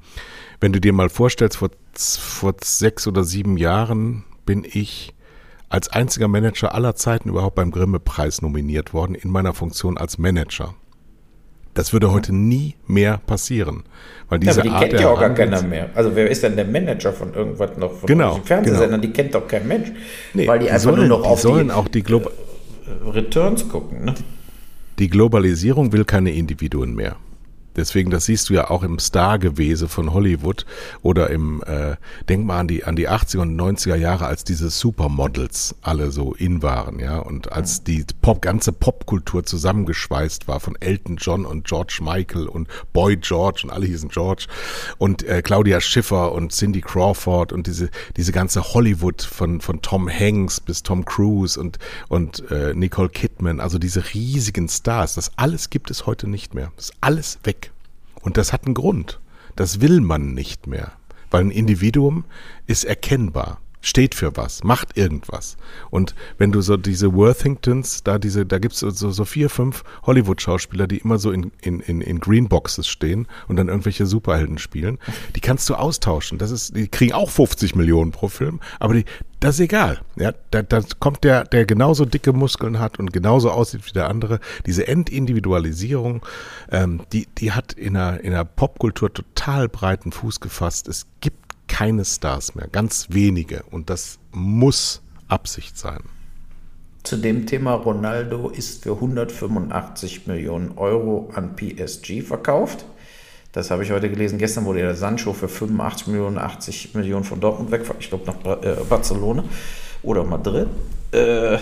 wenn du dir mal vorstellst, vor, vor sechs oder sieben Jahren bin ich als einziger Manager aller Zeiten überhaupt beim Grimme-Preis nominiert worden in meiner Funktion als Manager. Das würde heute nie mehr passieren. Weil diese ja, aber die Art kennt ja auch gar keiner mehr. Also wer ist denn der Manager von irgendwas noch? Von genau, Fernsehsendern, genau. die kennt doch kein Mensch. Nee, weil die, die einfach sollen, nur noch auf die, sollen auch die Glo Returns gucken. Ne? Die Globalisierung will keine Individuen mehr. Deswegen, das siehst du ja auch im Stargewese von Hollywood oder im, äh, denk mal an die, an die 80er und 90er Jahre, als diese Supermodels alle so in waren, ja, und als die Pop, ganze Popkultur zusammengeschweißt war von Elton John und George Michael und Boy George und alle hießen George und äh, Claudia Schiffer und Cindy Crawford und diese, diese ganze Hollywood von, von Tom Hanks bis Tom Cruise und, und äh, Nicole Kidman, also diese riesigen Stars, das alles gibt es heute nicht mehr. Das ist alles weg. Und das hat einen Grund. Das will man nicht mehr. Weil ein Individuum ist erkennbar steht für was, macht irgendwas. Und wenn du so diese Worthingtons, da diese, da gibt's so, so vier, fünf Hollywood-Schauspieler, die immer so in, in, in, in Greenboxes stehen und dann irgendwelche Superhelden spielen, die kannst du austauschen. Das ist, die kriegen auch 50 Millionen pro Film, aber die, das ist egal. Ja, da, da kommt der, der genauso dicke Muskeln hat und genauso aussieht wie der andere. Diese Entindividualisierung, ähm, die, die hat in der, in der Popkultur total breiten Fuß gefasst. Es gibt keine Stars mehr, ganz wenige. Und das muss Absicht sein. Zu dem Thema Ronaldo ist für 185 Millionen Euro an PSG verkauft. Das habe ich heute gelesen. Gestern wurde der Sancho für 85 Millionen, 80 Millionen von Dortmund weg, ich glaube nach äh, Barcelona oder Madrid. Äh,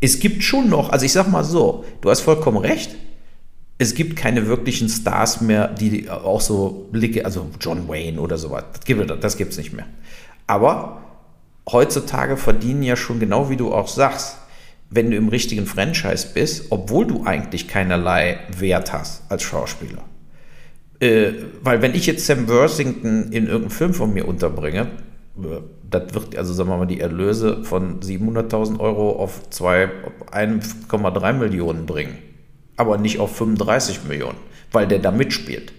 es gibt schon noch, also ich sag mal so, du hast vollkommen recht es gibt keine wirklichen Stars mehr, die auch so Blicke, also John Wayne oder sowas, das gibt es das gibt's nicht mehr. Aber heutzutage verdienen ja schon genau wie du auch sagst, wenn du im richtigen Franchise bist, obwohl du eigentlich keinerlei Wert hast als Schauspieler. Äh, weil wenn ich jetzt Sam Worthington in irgendeinem Film von mir unterbringe, äh, das wird, also sagen wir mal, die Erlöse von 700.000 Euro auf 1,3 Millionen bringen aber nicht auf 35 Millionen, weil der da mitspielt.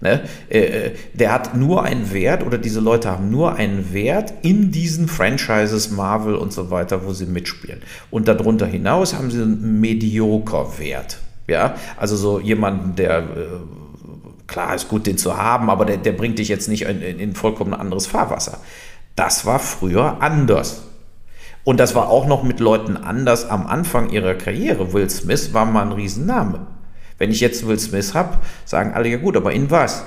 Ne? Äh, äh, der hat nur einen Wert oder diese Leute haben nur einen Wert in diesen Franchises, Marvel und so weiter, wo sie mitspielen. Und darunter hinaus haben sie einen mediocre Wert. Ja, also so jemanden, der klar ist gut, den zu haben, aber der, der bringt dich jetzt nicht in, in, in vollkommen anderes Fahrwasser. Das war früher anders. Und das war auch noch mit Leuten anders am Anfang ihrer Karriere. Will Smith war mal ein Riesenname. Wenn ich jetzt Will Smith habe, sagen alle, ja gut, aber in was?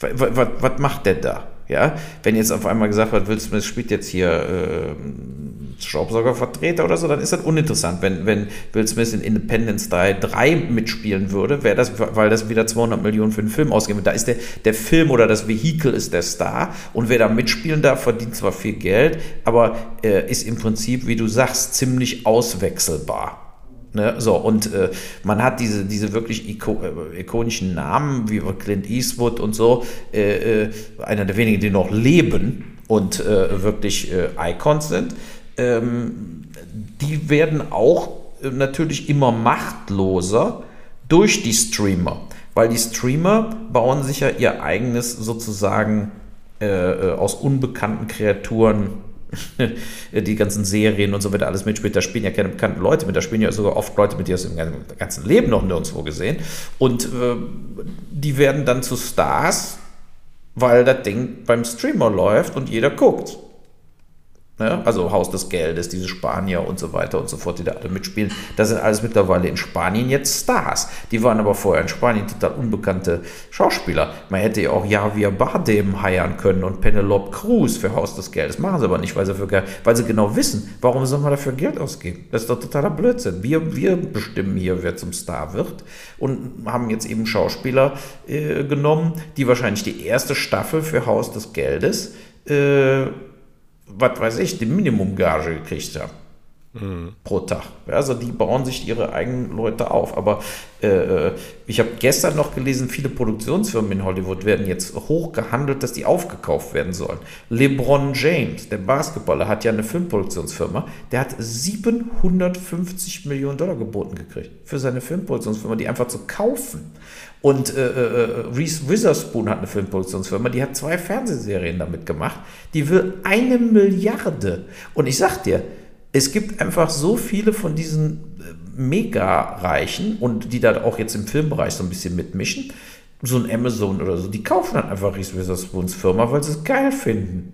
Was, was, macht der da? Ja, wenn jetzt auf einmal gesagt wird, Will Smith spielt jetzt hier äh, Staubsaugervertreter oder so, dann ist das uninteressant. Wenn, wenn Will Smith in Independence 3, 3 mitspielen würde, wäre das, weil das wieder 200 Millionen für einen Film ausgeben würde. Da ist der, der Film oder das Vehikel ist der Star und wer da mitspielen darf, verdient zwar viel Geld, aber äh, ist im Prinzip, wie du sagst, ziemlich auswechselbar. Ne, so, und äh, man hat diese, diese wirklich iko äh, ikonischen Namen wie Clint Eastwood und so, äh, äh einer der wenigen, die noch leben und äh, wirklich äh, Icons sind. Ähm, die werden auch natürlich immer machtloser durch die Streamer, weil die Streamer bauen sich ja ihr eigenes sozusagen aus unbekannten Kreaturen *laughs* die ganzen Serien und so weiter alles mitspielt. Da spielen ja keine bekannten Leute mit, da spielen ja sogar oft Leute mit, die aus dem ganzen Leben noch nirgendwo gesehen. Und äh, die werden dann zu Stars, weil das Ding beim Streamer läuft und jeder guckt. Ne? Also Haus des Geldes, diese Spanier und so weiter und so fort, die da alle mitspielen. Das sind alles mittlerweile in Spanien jetzt Stars. Die waren aber vorher in Spanien total unbekannte Schauspieler. Man hätte ja auch Javier Bardem heiern können und Penelope Cruz für Haus des Geldes. Machen sie aber nicht, weil sie, für, weil sie genau wissen, warum soll man dafür Geld ausgeben? Das ist doch totaler Blödsinn. Wir, wir bestimmen hier, wer zum Star wird und haben jetzt eben Schauspieler äh, genommen, die wahrscheinlich die erste Staffel für Haus des Geldes äh, was weiß ich, die Minimumgage gekriegt haben. Mhm. Pro Tag. Also die bauen sich ihre eigenen Leute auf. Aber äh, äh ich habe gestern noch gelesen, viele Produktionsfirmen in Hollywood werden jetzt hoch gehandelt, dass die aufgekauft werden sollen. LeBron James, der Basketballer, hat ja eine Filmproduktionsfirma, der hat 750 Millionen Dollar geboten gekriegt für seine Filmproduktionsfirma, die einfach zu kaufen. Und äh, äh, äh, Reese Witherspoon hat eine Filmproduktionsfirma, die hat zwei Fernsehserien damit gemacht. Die will eine Milliarde. Und ich sag dir, es gibt einfach so viele von diesen äh, Mega-Reichen und die da auch jetzt im Filmbereich so ein bisschen mitmischen. So ein Amazon oder so, die kaufen dann einfach Reese Witherspoons Firma, weil sie es geil finden.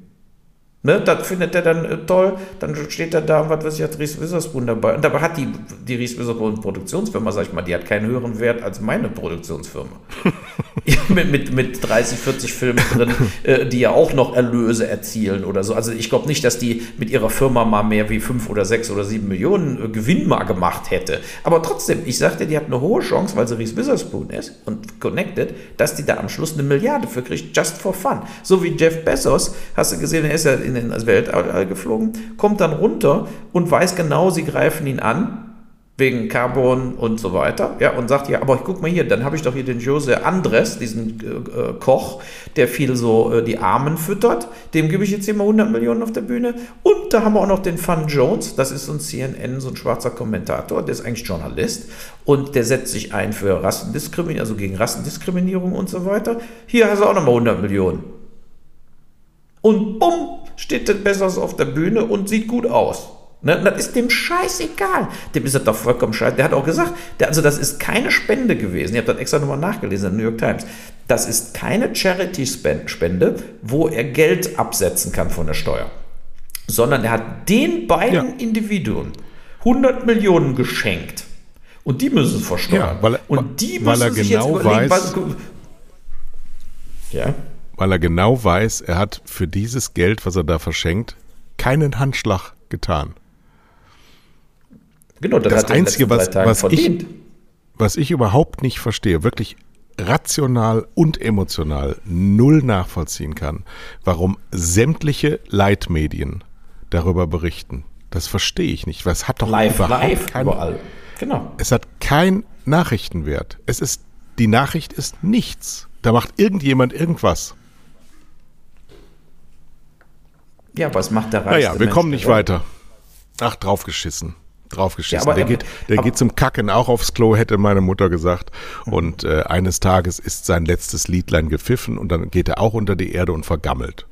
Ne, das findet er dann äh, toll, dann steht er da, was weiß ich, hat Ries Witherspoon dabei. Und dabei hat die, die Ries Witherspoon Produktionsfirma, sag ich mal, die hat keinen höheren Wert als meine Produktionsfirma. *laughs* *laughs* mit, mit, mit 30, 40 Filmen drin, äh, die ja auch noch Erlöse erzielen oder so. Also ich glaube nicht, dass die mit ihrer Firma mal mehr wie 5 oder 6 oder 7 Millionen äh, Gewinn mal gemacht hätte. Aber trotzdem, ich sagte, die hat eine hohe Chance, weil sie Ries Witherspoon ist und connected, dass die da am Schluss eine Milliarde für kriegt, just for fun. So wie Jeff Bezos, hast du gesehen, er ist ja in den Weltall geflogen, kommt dann runter und weiß genau, sie greifen ihn an wegen Carbon und so weiter. Ja, und sagt, ja, aber guck mal hier, dann habe ich doch hier den Jose Andres, diesen äh, äh, Koch, der viel so äh, die Armen füttert. Dem gebe ich jetzt mal 100 Millionen auf der Bühne. Und da haben wir auch noch den Fun Jones, das ist so ein CNN, so ein schwarzer Kommentator, der ist eigentlich Journalist und der setzt sich ein für Rassendiskriminierung, also gegen Rassendiskriminierung und so weiter. Hier hast du auch nochmal 100 Millionen. Und bumm, steht der Bessers auf der Bühne und sieht gut aus. Ne, das ist dem scheißegal. Dem ist das doch vollkommen scheiße. Der hat auch gesagt, der, also das ist keine Spende gewesen. Ich habe das extra nochmal nachgelesen in der New York Times. Das ist keine Charity-Spende, wo er Geld absetzen kann von der Steuer. Sondern er hat den beiden ja. Individuen 100 Millionen geschenkt. Und die müssen versteuern. Ja, weil, und die müssen weil er sich genau jetzt überlegen, weiß, was, ja? weil er genau weiß, er hat für dieses Geld, was er da verschenkt, keinen Handschlag getan. Genau, das, das Einzige, was, was ich, was ich überhaupt nicht verstehe, wirklich rational und emotional null nachvollziehen kann, warum sämtliche Leitmedien darüber berichten. Das verstehe ich nicht. Was hat doch live, überhaupt live, kein, überall. Genau. Es hat keinen Nachrichtenwert. Es ist die Nachricht ist nichts. Da macht irgendjemand irgendwas. Ja, was macht der Reichste Naja, wir Mensch kommen nicht weiter. Ach, draufgeschissen. Draufgeschissen. Ja, der geht, der aber, geht zum Kacken auch aufs Klo, hätte meine Mutter gesagt. Und äh, eines Tages ist sein letztes Liedlein gepfiffen und dann geht er auch unter die Erde und vergammelt.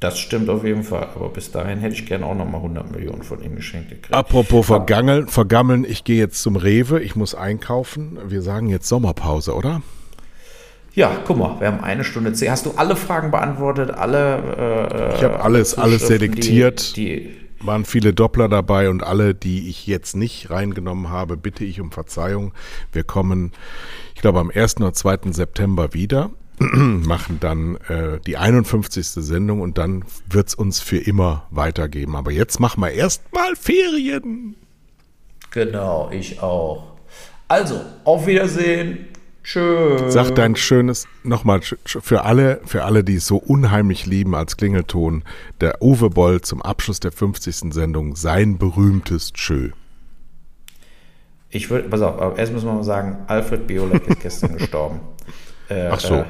Das stimmt auf jeden Fall. Aber bis dahin hätte ich gerne auch nochmal 100 Millionen von ihm geschenkt gekriegt. Apropos vergammeln, vergammeln, ich gehe jetzt zum Rewe, ich muss einkaufen. Wir sagen jetzt Sommerpause, oder? Ja, guck mal, wir haben eine Stunde zehn. Hast du alle Fragen beantwortet? Alle? Äh, ich habe alles, alles selektiert. Die, die waren viele Doppler dabei und alle, die ich jetzt nicht reingenommen habe, bitte ich um Verzeihung. Wir kommen, ich glaube, am 1. oder 2. September wieder. *clears throat* machen dann äh, die 51. Sendung und dann wird es uns für immer weitergeben. Aber jetzt machen wir erstmal Ferien. Genau, ich auch. Also, auf Wiedersehen. Tschüss. Sag dein schönes, nochmal für alle, für alle, die es so unheimlich lieben als Klingelton, der Uwe Boll zum Abschluss der 50. Sendung sein berühmtes Tschö. Ich würde, pass auf, aber erst müssen wir mal sagen, Alfred Biolek ist gestern *laughs* gestorben. Äh, Ach so. Äh,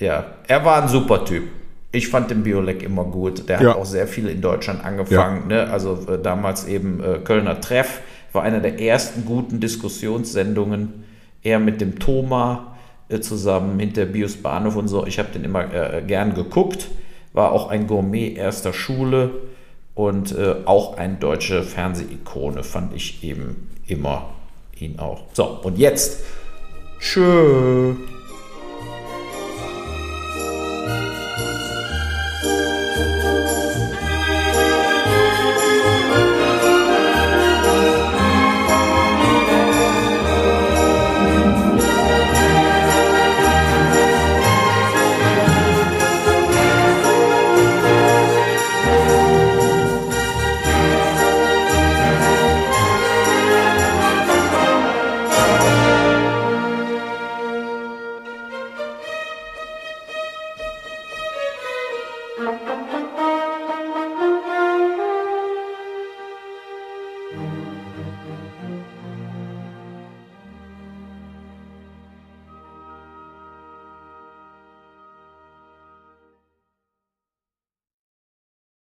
ja, er war ein super Typ. Ich fand den Biolek immer gut. Der ja. hat auch sehr viel in Deutschland angefangen. Ja. Ne? Also äh, damals eben äh, Kölner Treff war einer der ersten guten Diskussionssendungen. Er mit dem Thoma äh, zusammen hinter Bios Bahnhof und so. Ich habe den immer äh, gern geguckt. War auch ein Gourmet erster Schule und äh, auch eine deutsche Fernsehikone, fand ich eben immer ihn auch. So, und jetzt. Tschüss.